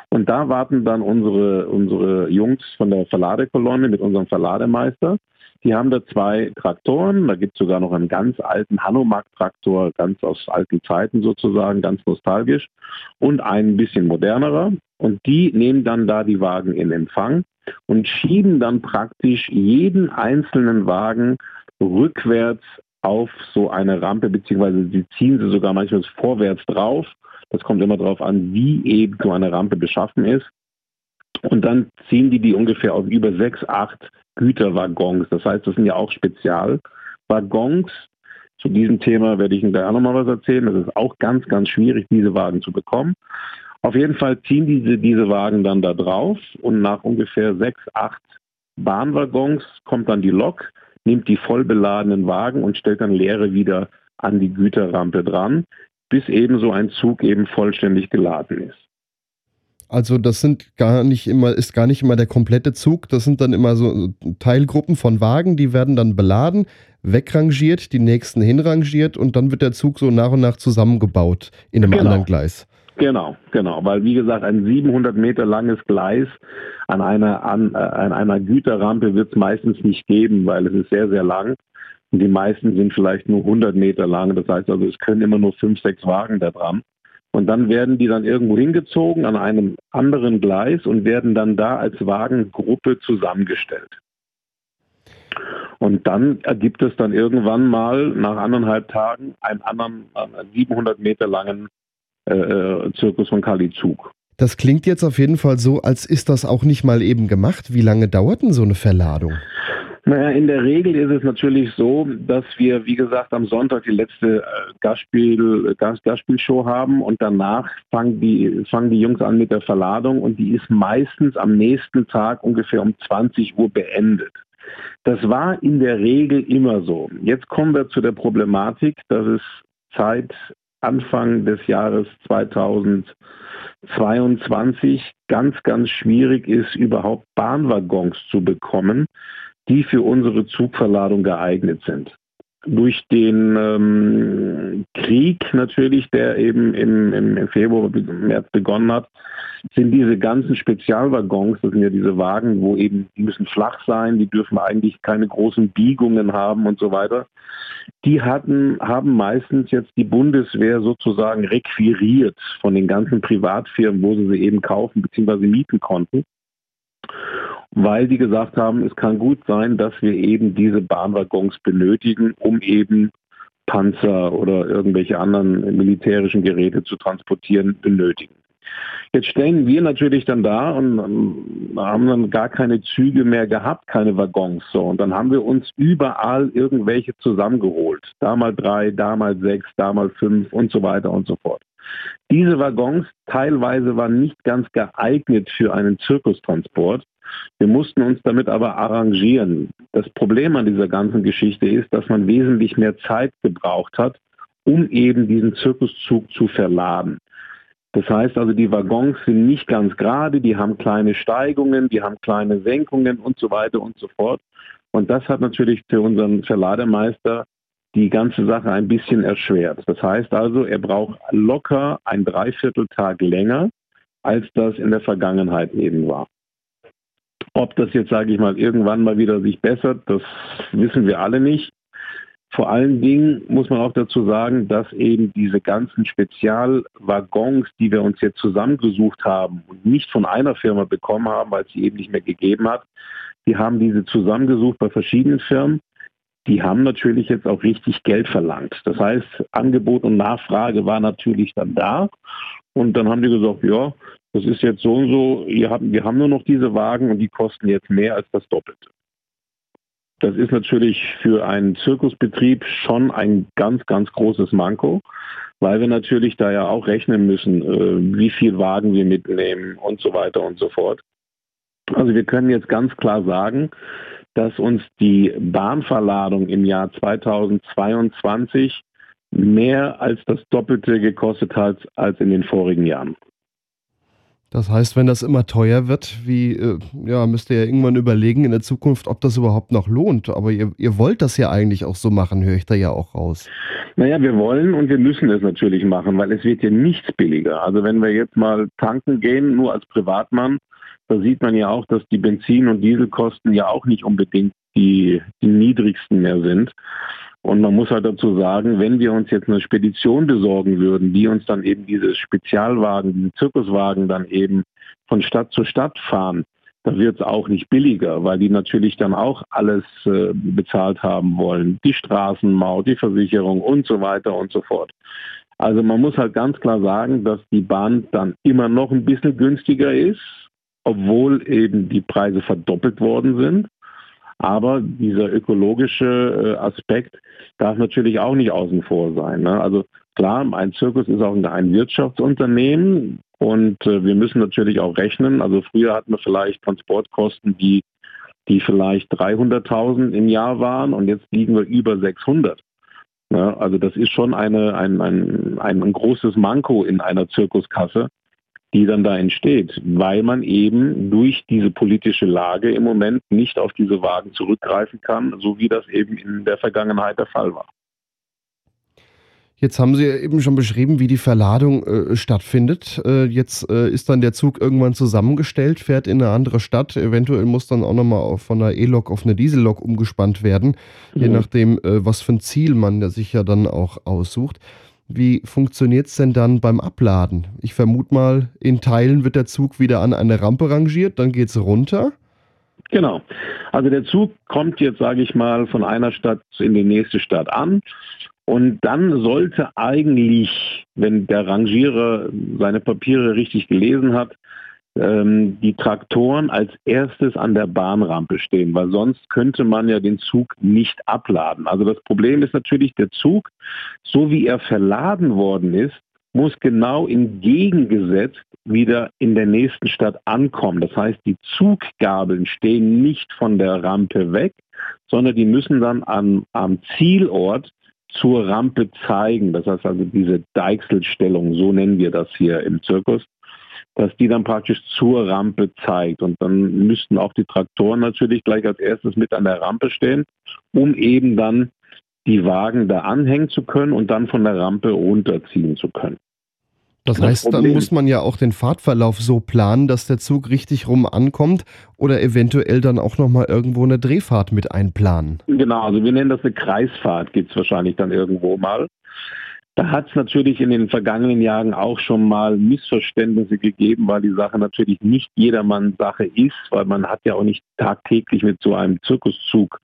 Und da warten dann unsere, unsere Jungs von der Verladekolonne mit unserem Verlademeister die haben da zwei Traktoren. Da gibt es sogar noch einen ganz alten Hanomag-Traktor, ganz aus alten Zeiten sozusagen, ganz nostalgisch. Und einen bisschen modernerer. Und die nehmen dann da die Wagen in Empfang und schieben dann praktisch jeden einzelnen Wagen rückwärts auf so eine Rampe, beziehungsweise sie ziehen sie sogar manchmal vorwärts drauf. Das kommt immer darauf an, wie eben so eine Rampe beschaffen ist. Und dann ziehen die die ungefähr auf über sechs, acht Güterwaggons. Das heißt, das sind ja auch Spezialwagen, Waggons. Zu diesem Thema werde ich Ihnen gleich auch nochmal was erzählen. Es ist auch ganz, ganz schwierig, diese Wagen zu bekommen. Auf jeden Fall ziehen diese, diese Wagen dann da drauf und nach ungefähr sechs, acht Bahnwaggons kommt dann die Lok, nimmt die voll beladenen Wagen und stellt dann leere wieder an die Güterrampe dran, bis eben so ein Zug eben vollständig geladen ist. Also das sind gar nicht immer, ist gar nicht immer der komplette Zug, das sind dann immer so Teilgruppen von Wagen, die werden dann beladen, wegrangiert, die nächsten hinrangiert und dann wird der Zug so nach und nach zusammengebaut in einem genau. anderen Gleis. Genau, genau, weil wie gesagt, ein 700 Meter langes Gleis an einer, an, äh, an einer Güterrampe wird es meistens nicht geben, weil es ist sehr, sehr lang. Und die meisten sind vielleicht nur 100 Meter lang. Das heißt also, es können immer nur fünf, sechs Wagen da dran. Und dann werden die dann irgendwo hingezogen an einem anderen Gleis und werden dann da als Wagengruppe zusammengestellt. Und dann ergibt es dann irgendwann mal nach anderthalb Tagen einen anderen 700 Meter langen äh, äh, Zirkus von Kali-Zug. Das klingt jetzt auf jeden Fall so, als ist das auch nicht mal eben gemacht. Wie lange dauert denn so eine Verladung? Naja, in der Regel ist es natürlich so, dass wir, wie gesagt, am Sonntag die letzte äh, Gastspiel, Gast, Gastspielshow haben und danach fangen die, fangen die Jungs an mit der Verladung und die ist meistens am nächsten Tag ungefähr um 20 Uhr beendet. Das war in der Regel immer so. Jetzt kommen wir zu der Problematik, dass es seit Anfang des Jahres 2022 ganz, ganz schwierig ist, überhaupt Bahnwaggons zu bekommen, die für unsere Zugverladung geeignet sind. Durch den ähm, Krieg natürlich, der eben im, im, Februar, März begonnen hat, sind diese ganzen Spezialwaggons, das sind ja diese Wagen, wo eben, die müssen flach sein, die dürfen eigentlich keine großen Biegungen haben und so weiter. Die hatten, haben meistens jetzt die Bundeswehr sozusagen requiriert von den ganzen Privatfirmen, wo sie sie eben kaufen bzw. mieten konnten weil die gesagt haben, es kann gut sein, dass wir eben diese Bahnwaggons benötigen, um eben Panzer oder irgendwelche anderen militärischen Geräte zu transportieren, benötigen. Jetzt stehen wir natürlich dann da und ähm, haben dann gar keine Züge mehr gehabt, keine Waggons. So. Und dann haben wir uns überall irgendwelche zusammengeholt. Da mal drei, da mal sechs, da mal fünf und so weiter und so fort. Diese Waggons teilweise waren nicht ganz geeignet für einen Zirkustransport. Wir mussten uns damit aber arrangieren. Das Problem an dieser ganzen Geschichte ist, dass man wesentlich mehr Zeit gebraucht hat, um eben diesen Zirkuszug zu verladen. Das heißt also, die Waggons sind nicht ganz gerade, die haben kleine Steigungen, die haben kleine Senkungen und so weiter und so fort. Und das hat natürlich für unseren Verlademeister die ganze Sache ein bisschen erschwert. Das heißt also, er braucht locker ein Dreivierteltag länger, als das in der Vergangenheit eben war. Ob das jetzt, sage ich mal, irgendwann mal wieder sich bessert, das wissen wir alle nicht. Vor allen Dingen muss man auch dazu sagen, dass eben diese ganzen Spezialwaggons, die wir uns jetzt zusammengesucht haben und nicht von einer Firma bekommen haben, weil es sie eben nicht mehr gegeben hat, die haben diese zusammengesucht bei verschiedenen Firmen. Die haben natürlich jetzt auch richtig Geld verlangt. Das heißt, Angebot und Nachfrage war natürlich dann da. Und dann haben die gesagt, ja, das ist jetzt so und so, wir haben nur noch diese Wagen und die kosten jetzt mehr als das Doppelte. Das ist natürlich für einen Zirkusbetrieb schon ein ganz, ganz großes Manko, weil wir natürlich da ja auch rechnen müssen, äh, wie viel Wagen wir mitnehmen und so weiter und so fort. Also wir können jetzt ganz klar sagen, dass uns die Bahnverladung im Jahr 2022 mehr als das Doppelte gekostet hat als in den vorigen Jahren. Das heißt, wenn das immer teuer wird, wie, äh, ja, müsst ihr ja irgendwann überlegen in der Zukunft, ob das überhaupt noch lohnt. Aber ihr, ihr wollt das ja eigentlich auch so machen, höre ich da ja auch raus. Naja, wir wollen und wir müssen es natürlich machen, weil es wird ja nichts billiger. Also wenn wir jetzt mal tanken gehen, nur als Privatmann, da sieht man ja auch, dass die Benzin- und Dieselkosten ja auch nicht unbedingt die, die niedrigsten mehr sind. Und man muss halt dazu sagen, wenn wir uns jetzt eine Spedition besorgen würden, die uns dann eben diese Spezialwagen, diese Zirkuswagen dann eben von Stadt zu Stadt fahren, dann wird es auch nicht billiger, weil die natürlich dann auch alles äh, bezahlt haben wollen. Die Straßenmaut, die Versicherung und so weiter und so fort. Also man muss halt ganz klar sagen, dass die Bahn dann immer noch ein bisschen günstiger ist, obwohl eben die Preise verdoppelt worden sind. Aber dieser ökologische äh, Aspekt darf natürlich auch nicht außen vor sein. Ne? Also klar, ein Zirkus ist auch ein Wirtschaftsunternehmen und äh, wir müssen natürlich auch rechnen. Also früher hatten wir vielleicht Transportkosten, die, die vielleicht 300.000 im Jahr waren und jetzt liegen wir über 600. Ja, also das ist schon eine, ein, ein, ein großes Manko in einer Zirkuskasse die dann da entsteht, weil man eben durch diese politische Lage im Moment nicht auf diese Wagen zurückgreifen kann, so wie das eben in der Vergangenheit der Fall war. Jetzt haben Sie ja eben schon beschrieben, wie die Verladung äh, stattfindet. Äh, jetzt äh, ist dann der Zug irgendwann zusammengestellt, fährt in eine andere Stadt. Eventuell muss dann auch nochmal von einer E-Lok auf eine Diesellok umgespannt werden, mhm. je nachdem, äh, was für ein Ziel man sich ja dann auch aussucht. Wie funktioniert es denn dann beim Abladen? Ich vermute mal, in Teilen wird der Zug wieder an eine Rampe rangiert, dann geht es runter. Genau. Also der Zug kommt jetzt, sage ich mal, von einer Stadt in die nächste Stadt an. Und dann sollte eigentlich, wenn der Rangierer seine Papiere richtig gelesen hat, die Traktoren als erstes an der Bahnrampe stehen, weil sonst könnte man ja den Zug nicht abladen. Also das Problem ist natürlich, der Zug, so wie er verladen worden ist, muss genau entgegengesetzt wieder in der nächsten Stadt ankommen. Das heißt, die Zuggabeln stehen nicht von der Rampe weg, sondern die müssen dann am, am Zielort zur Rampe zeigen. Das heißt also diese Deichselstellung, so nennen wir das hier im Zirkus dass die dann praktisch zur Rampe zeigt. Und dann müssten auch die Traktoren natürlich gleich als erstes mit an der Rampe stehen, um eben dann die Wagen da anhängen zu können und dann von der Rampe runterziehen zu können. Das, das heißt, Problem, dann muss man ja auch den Fahrtverlauf so planen, dass der Zug richtig rum ankommt oder eventuell dann auch nochmal irgendwo eine Drehfahrt mit einplanen. Genau, also wir nennen das eine Kreisfahrt, gibt es wahrscheinlich dann irgendwo mal. Da hat es natürlich in den vergangenen Jahren auch schon mal Missverständnisse gegeben, weil die Sache natürlich nicht jedermanns Sache ist, weil man hat ja auch nicht tagtäglich mit so einem Zirkuszug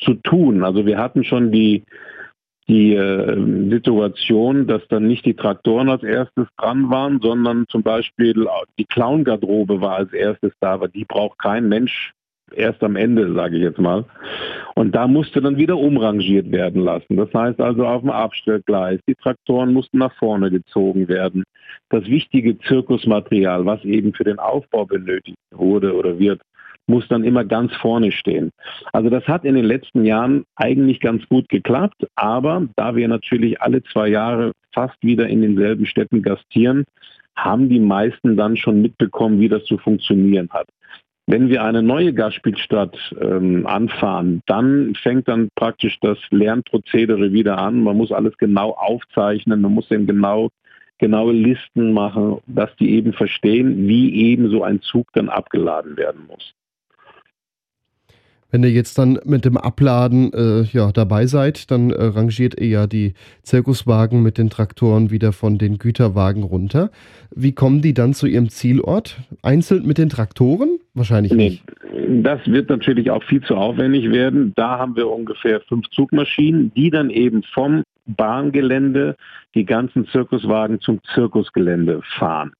zu tun. Also wir hatten schon die, die äh, Situation, dass dann nicht die Traktoren als erstes dran waren, sondern zum Beispiel die Clown-Garderobe war als erstes da, aber die braucht kein Mensch erst am Ende, sage ich jetzt mal. Und da musste dann wieder umrangiert werden lassen. Das heißt also auf dem Abstellgleis, die Traktoren mussten nach vorne gezogen werden. Das wichtige Zirkusmaterial, was eben für den Aufbau benötigt wurde oder wird, muss dann immer ganz vorne stehen. Also das hat in den letzten Jahren eigentlich ganz gut geklappt, aber da wir natürlich alle zwei Jahre fast wieder in denselben Städten gastieren, haben die meisten dann schon mitbekommen, wie das zu funktionieren hat. Wenn wir eine neue Gastspielstadt ähm, anfahren, dann fängt dann praktisch das Lernprozedere wieder an. Man muss alles genau aufzeichnen, man muss dann genau genaue Listen machen, dass die eben verstehen, wie eben so ein Zug dann abgeladen werden muss. Wenn ihr jetzt dann mit dem Abladen äh, ja, dabei seid, dann äh, rangiert ihr ja die Zirkuswagen mit den Traktoren wieder von den Güterwagen runter. Wie kommen die dann zu ihrem Zielort? Einzeln mit den Traktoren? Wahrscheinlich nee, nicht. Das wird natürlich auch viel zu aufwendig werden. Da haben wir ungefähr fünf Zugmaschinen, die dann eben vom Bahngelände die ganzen Zirkuswagen zum Zirkusgelände fahren.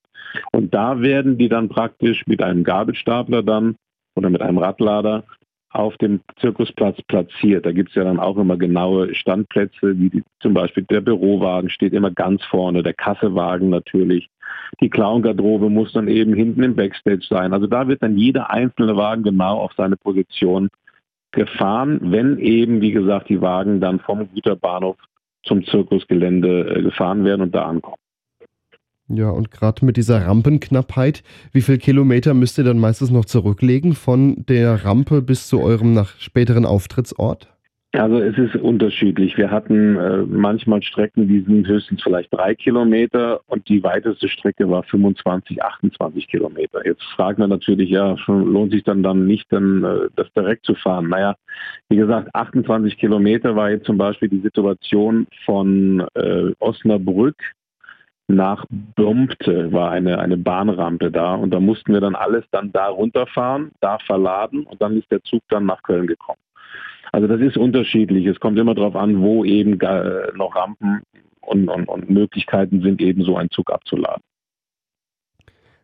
Und da werden die dann praktisch mit einem Gabelstapler dann oder mit einem Radlader auf dem Zirkusplatz platziert. Da gibt es ja dann auch immer genaue Standplätze, wie die, zum Beispiel der Bürowagen steht immer ganz vorne, der Kassewagen natürlich. Die Clown-Garderobe muss dann eben hinten im Backstage sein. Also da wird dann jeder einzelne Wagen genau auf seine Position gefahren, wenn eben, wie gesagt, die Wagen dann vom Güterbahnhof zum Zirkusgelände äh, gefahren werden und da ankommen. Ja, und gerade mit dieser Rampenknappheit, wie viele Kilometer müsst ihr dann meistens noch zurücklegen von der Rampe bis zu eurem nach späteren Auftrittsort? Also es ist unterschiedlich. Wir hatten äh, manchmal Strecken, die sind höchstens vielleicht drei Kilometer und die weiteste Strecke war 25, 28 Kilometer. Jetzt fragt man natürlich, ja, lohnt sich dann dann nicht, dann äh, das direkt zu fahren? Naja, wie gesagt, 28 Kilometer war jetzt zum Beispiel die Situation von äh, Osnabrück nach Bompte war eine, eine Bahnrampe da und da mussten wir dann alles dann da runterfahren, da verladen und dann ist der Zug dann nach Köln gekommen. Also das ist unterschiedlich. Es kommt immer darauf an, wo eben noch Rampen und, und, und Möglichkeiten sind, eben so einen Zug abzuladen.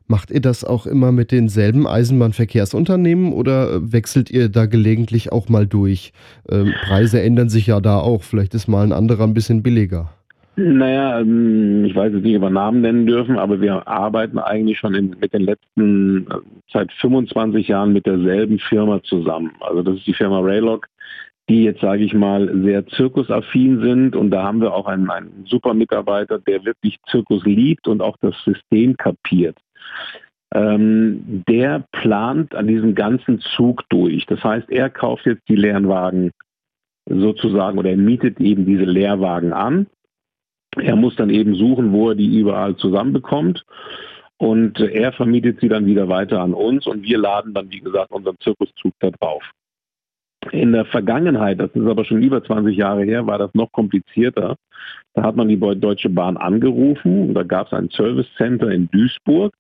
Macht ihr das auch immer mit denselben Eisenbahnverkehrsunternehmen oder wechselt ihr da gelegentlich auch mal durch? Ähm, Preise ändern sich ja da auch. Vielleicht ist mal ein anderer ein bisschen billiger. Naja, ähm, ich weiß jetzt nicht, ob wir Namen nennen dürfen, aber wir arbeiten eigentlich schon in, mit den letzten, äh, seit 25 Jahren mit derselben Firma zusammen. Also das ist die Firma Raylog, die jetzt, sage ich mal, sehr zirkusaffin sind. Und da haben wir auch einen, einen super Mitarbeiter, der wirklich Zirkus liebt und auch das System kapiert ähm, der plant an diesem ganzen Zug durch. Das heißt, er kauft jetzt die leeren Wagen sozusagen oder er mietet eben diese Leerwagen an. Er muss dann eben suchen, wo er die überall zusammenbekommt. Und er vermietet sie dann wieder weiter an uns und wir laden dann, wie gesagt, unseren Zirkuszug da drauf. In der Vergangenheit, das ist aber schon über 20 Jahre her, war das noch komplizierter. Da hat man die Deutsche Bahn angerufen und da gab es ein Service Center in Duisburg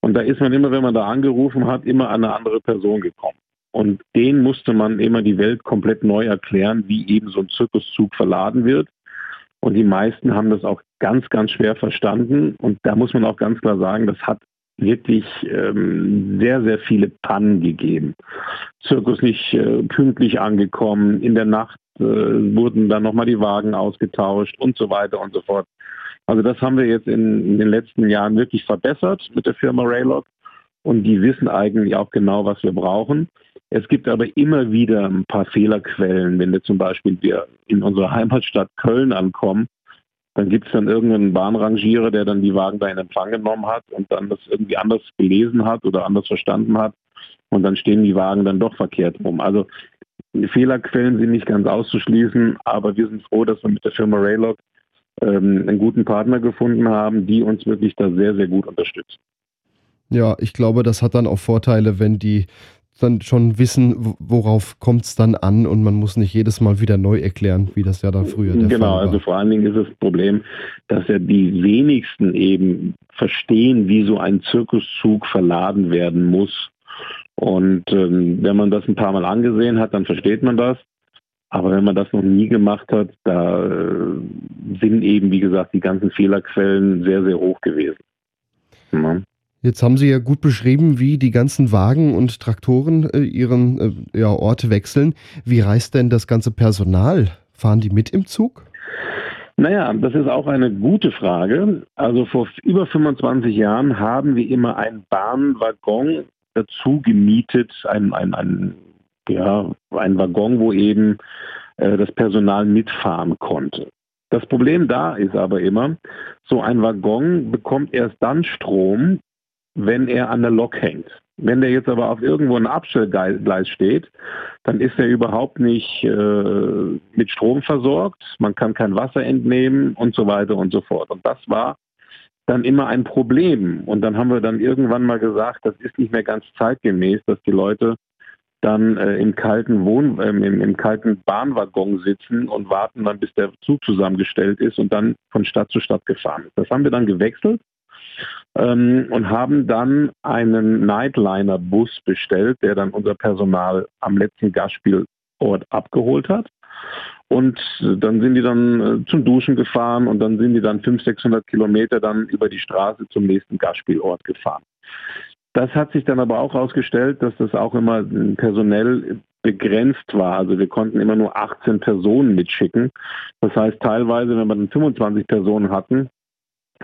und da ist man immer, wenn man da angerufen hat, immer an eine andere Person gekommen. Und denen musste man immer die Welt komplett neu erklären, wie eben so ein Zirkuszug verladen wird. Und die meisten haben das auch ganz, ganz schwer verstanden. Und da muss man auch ganz klar sagen, das hat wirklich ähm, sehr, sehr viele Pannen gegeben. Zirkus nicht äh, pünktlich angekommen, in der Nacht äh, wurden dann nochmal die Wagen ausgetauscht und so weiter und so fort. Also das haben wir jetzt in, in den letzten Jahren wirklich verbessert mit der Firma Raylog und die wissen eigentlich auch genau, was wir brauchen. Es gibt aber immer wieder ein paar Fehlerquellen, wenn wir zum Beispiel wir in unserer Heimatstadt Köln ankommen, dann gibt es dann irgendeinen Bahnrangierer, der dann die Wagen da in Empfang genommen hat und dann das irgendwie anders gelesen hat oder anders verstanden hat und dann stehen die Wagen dann doch verkehrt rum. Also Fehlerquellen sind nicht ganz auszuschließen, aber wir sind froh, dass wir mit der Firma Raylog ähm, einen guten Partner gefunden haben, die uns wirklich da sehr, sehr gut unterstützen. Ja, ich glaube, das hat dann auch Vorteile, wenn die dann schon wissen, worauf kommt es dann an und man muss nicht jedes Mal wieder neu erklären, wie das ja dann früher der genau, Fall war. Genau, also vor allen Dingen ist das Problem, dass ja die wenigsten eben verstehen, wie so ein Zirkuszug verladen werden muss. Und ähm, wenn man das ein paar Mal angesehen hat, dann versteht man das. Aber wenn man das noch nie gemacht hat, da äh, sind eben, wie gesagt, die ganzen Fehlerquellen sehr, sehr hoch gewesen. Ja. Jetzt haben Sie ja gut beschrieben, wie die ganzen Wagen und Traktoren äh, ihren äh, ja, Ort wechseln. Wie reist denn das ganze Personal? Fahren die mit im Zug? Naja, das ist auch eine gute Frage. Also vor über 25 Jahren haben wir immer einen Bahnwaggon dazu gemietet, ein, ein, ein ja, ein Waggon, wo eben äh, das Personal mitfahren konnte. Das Problem da ist aber immer, so ein Waggon bekommt erst dann Strom, wenn er an der Lok hängt. Wenn der jetzt aber auf irgendwo einem Abstellgleis steht, dann ist er überhaupt nicht äh, mit Strom versorgt, man kann kein Wasser entnehmen und so weiter und so fort. Und das war dann immer ein Problem. Und dann haben wir dann irgendwann mal gesagt, das ist nicht mehr ganz zeitgemäß, dass die Leute dann äh, im kalten Wohn äh, im, im, kalten Bahnwaggon sitzen und warten dann, bis der Zug zusammengestellt ist und dann von Stadt zu Stadt gefahren ist. Das haben wir dann gewechselt ähm, und haben dann einen Nightliner-Bus bestellt, der dann unser Personal am letzten Gastspielort abgeholt hat. Und dann sind die dann äh, zum Duschen gefahren und dann sind die dann 500, 600 Kilometer dann über die Straße zum nächsten Gastspielort gefahren. Das hat sich dann aber auch herausgestellt, dass das auch immer personell begrenzt war. Also wir konnten immer nur 18 Personen mitschicken. Das heißt, teilweise, wenn wir dann 25 Personen hatten,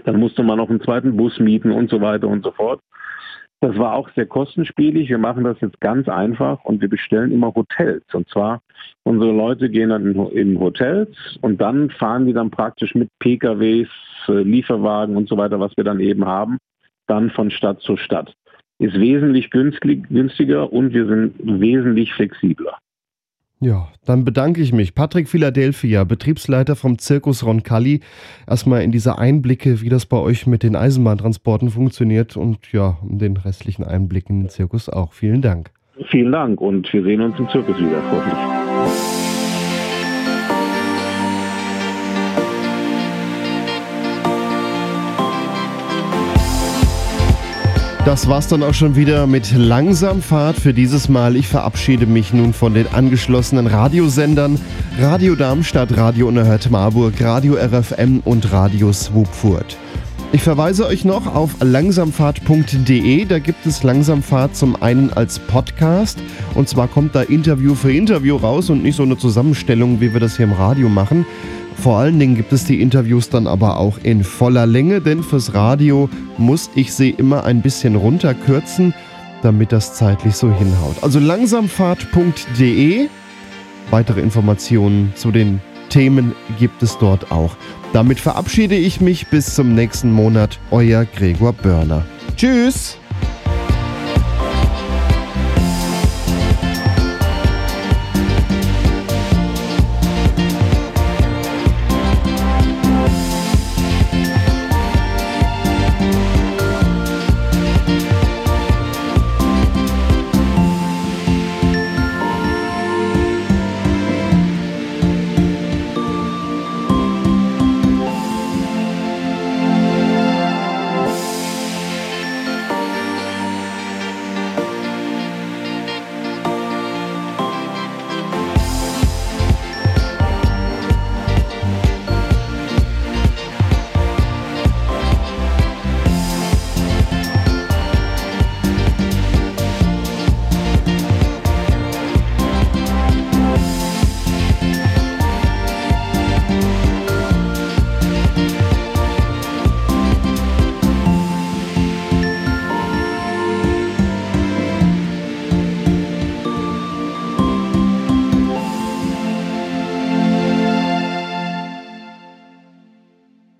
dann musste man noch einen zweiten Bus mieten und so weiter und so fort. Das war auch sehr kostenspielig. Wir machen das jetzt ganz einfach und wir bestellen immer Hotels. Und zwar, unsere Leute gehen dann in, Hotels und dann fahren die dann praktisch mit PKWs, äh, Lieferwagen und so weiter, was wir dann eben haben, dann von Stadt zu Stadt ist wesentlich günstig, günstiger und wir sind wesentlich flexibler. Ja, dann bedanke ich mich. Patrick Philadelphia, Betriebsleiter vom Zirkus Roncalli, erstmal in diese Einblicke, wie das bei euch mit den Eisenbahntransporten funktioniert und ja, um den restlichen Einblicken in den Zirkus auch. Vielen Dank. Vielen Dank und wir sehen uns im Zirkus wieder, hoffentlich. Das war's dann auch schon wieder mit Langsamfahrt für dieses Mal. Ich verabschiede mich nun von den angeschlossenen Radiosendern Radio Darmstadt, Radio Unerhört Marburg, Radio RFM und Radio Swupfurt. Ich verweise euch noch auf langsamfahrt.de. Da gibt es Langsamfahrt zum einen als Podcast. Und zwar kommt da Interview für Interview raus und nicht so eine Zusammenstellung, wie wir das hier im Radio machen. Vor allen Dingen gibt es die Interviews dann aber auch in voller Länge, denn fürs Radio muss ich sie immer ein bisschen runterkürzen, damit das zeitlich so hinhaut. Also langsamfahrt.de. Weitere Informationen zu den Themen gibt es dort auch. Damit verabschiede ich mich bis zum nächsten Monat. Euer Gregor Börner. Tschüss!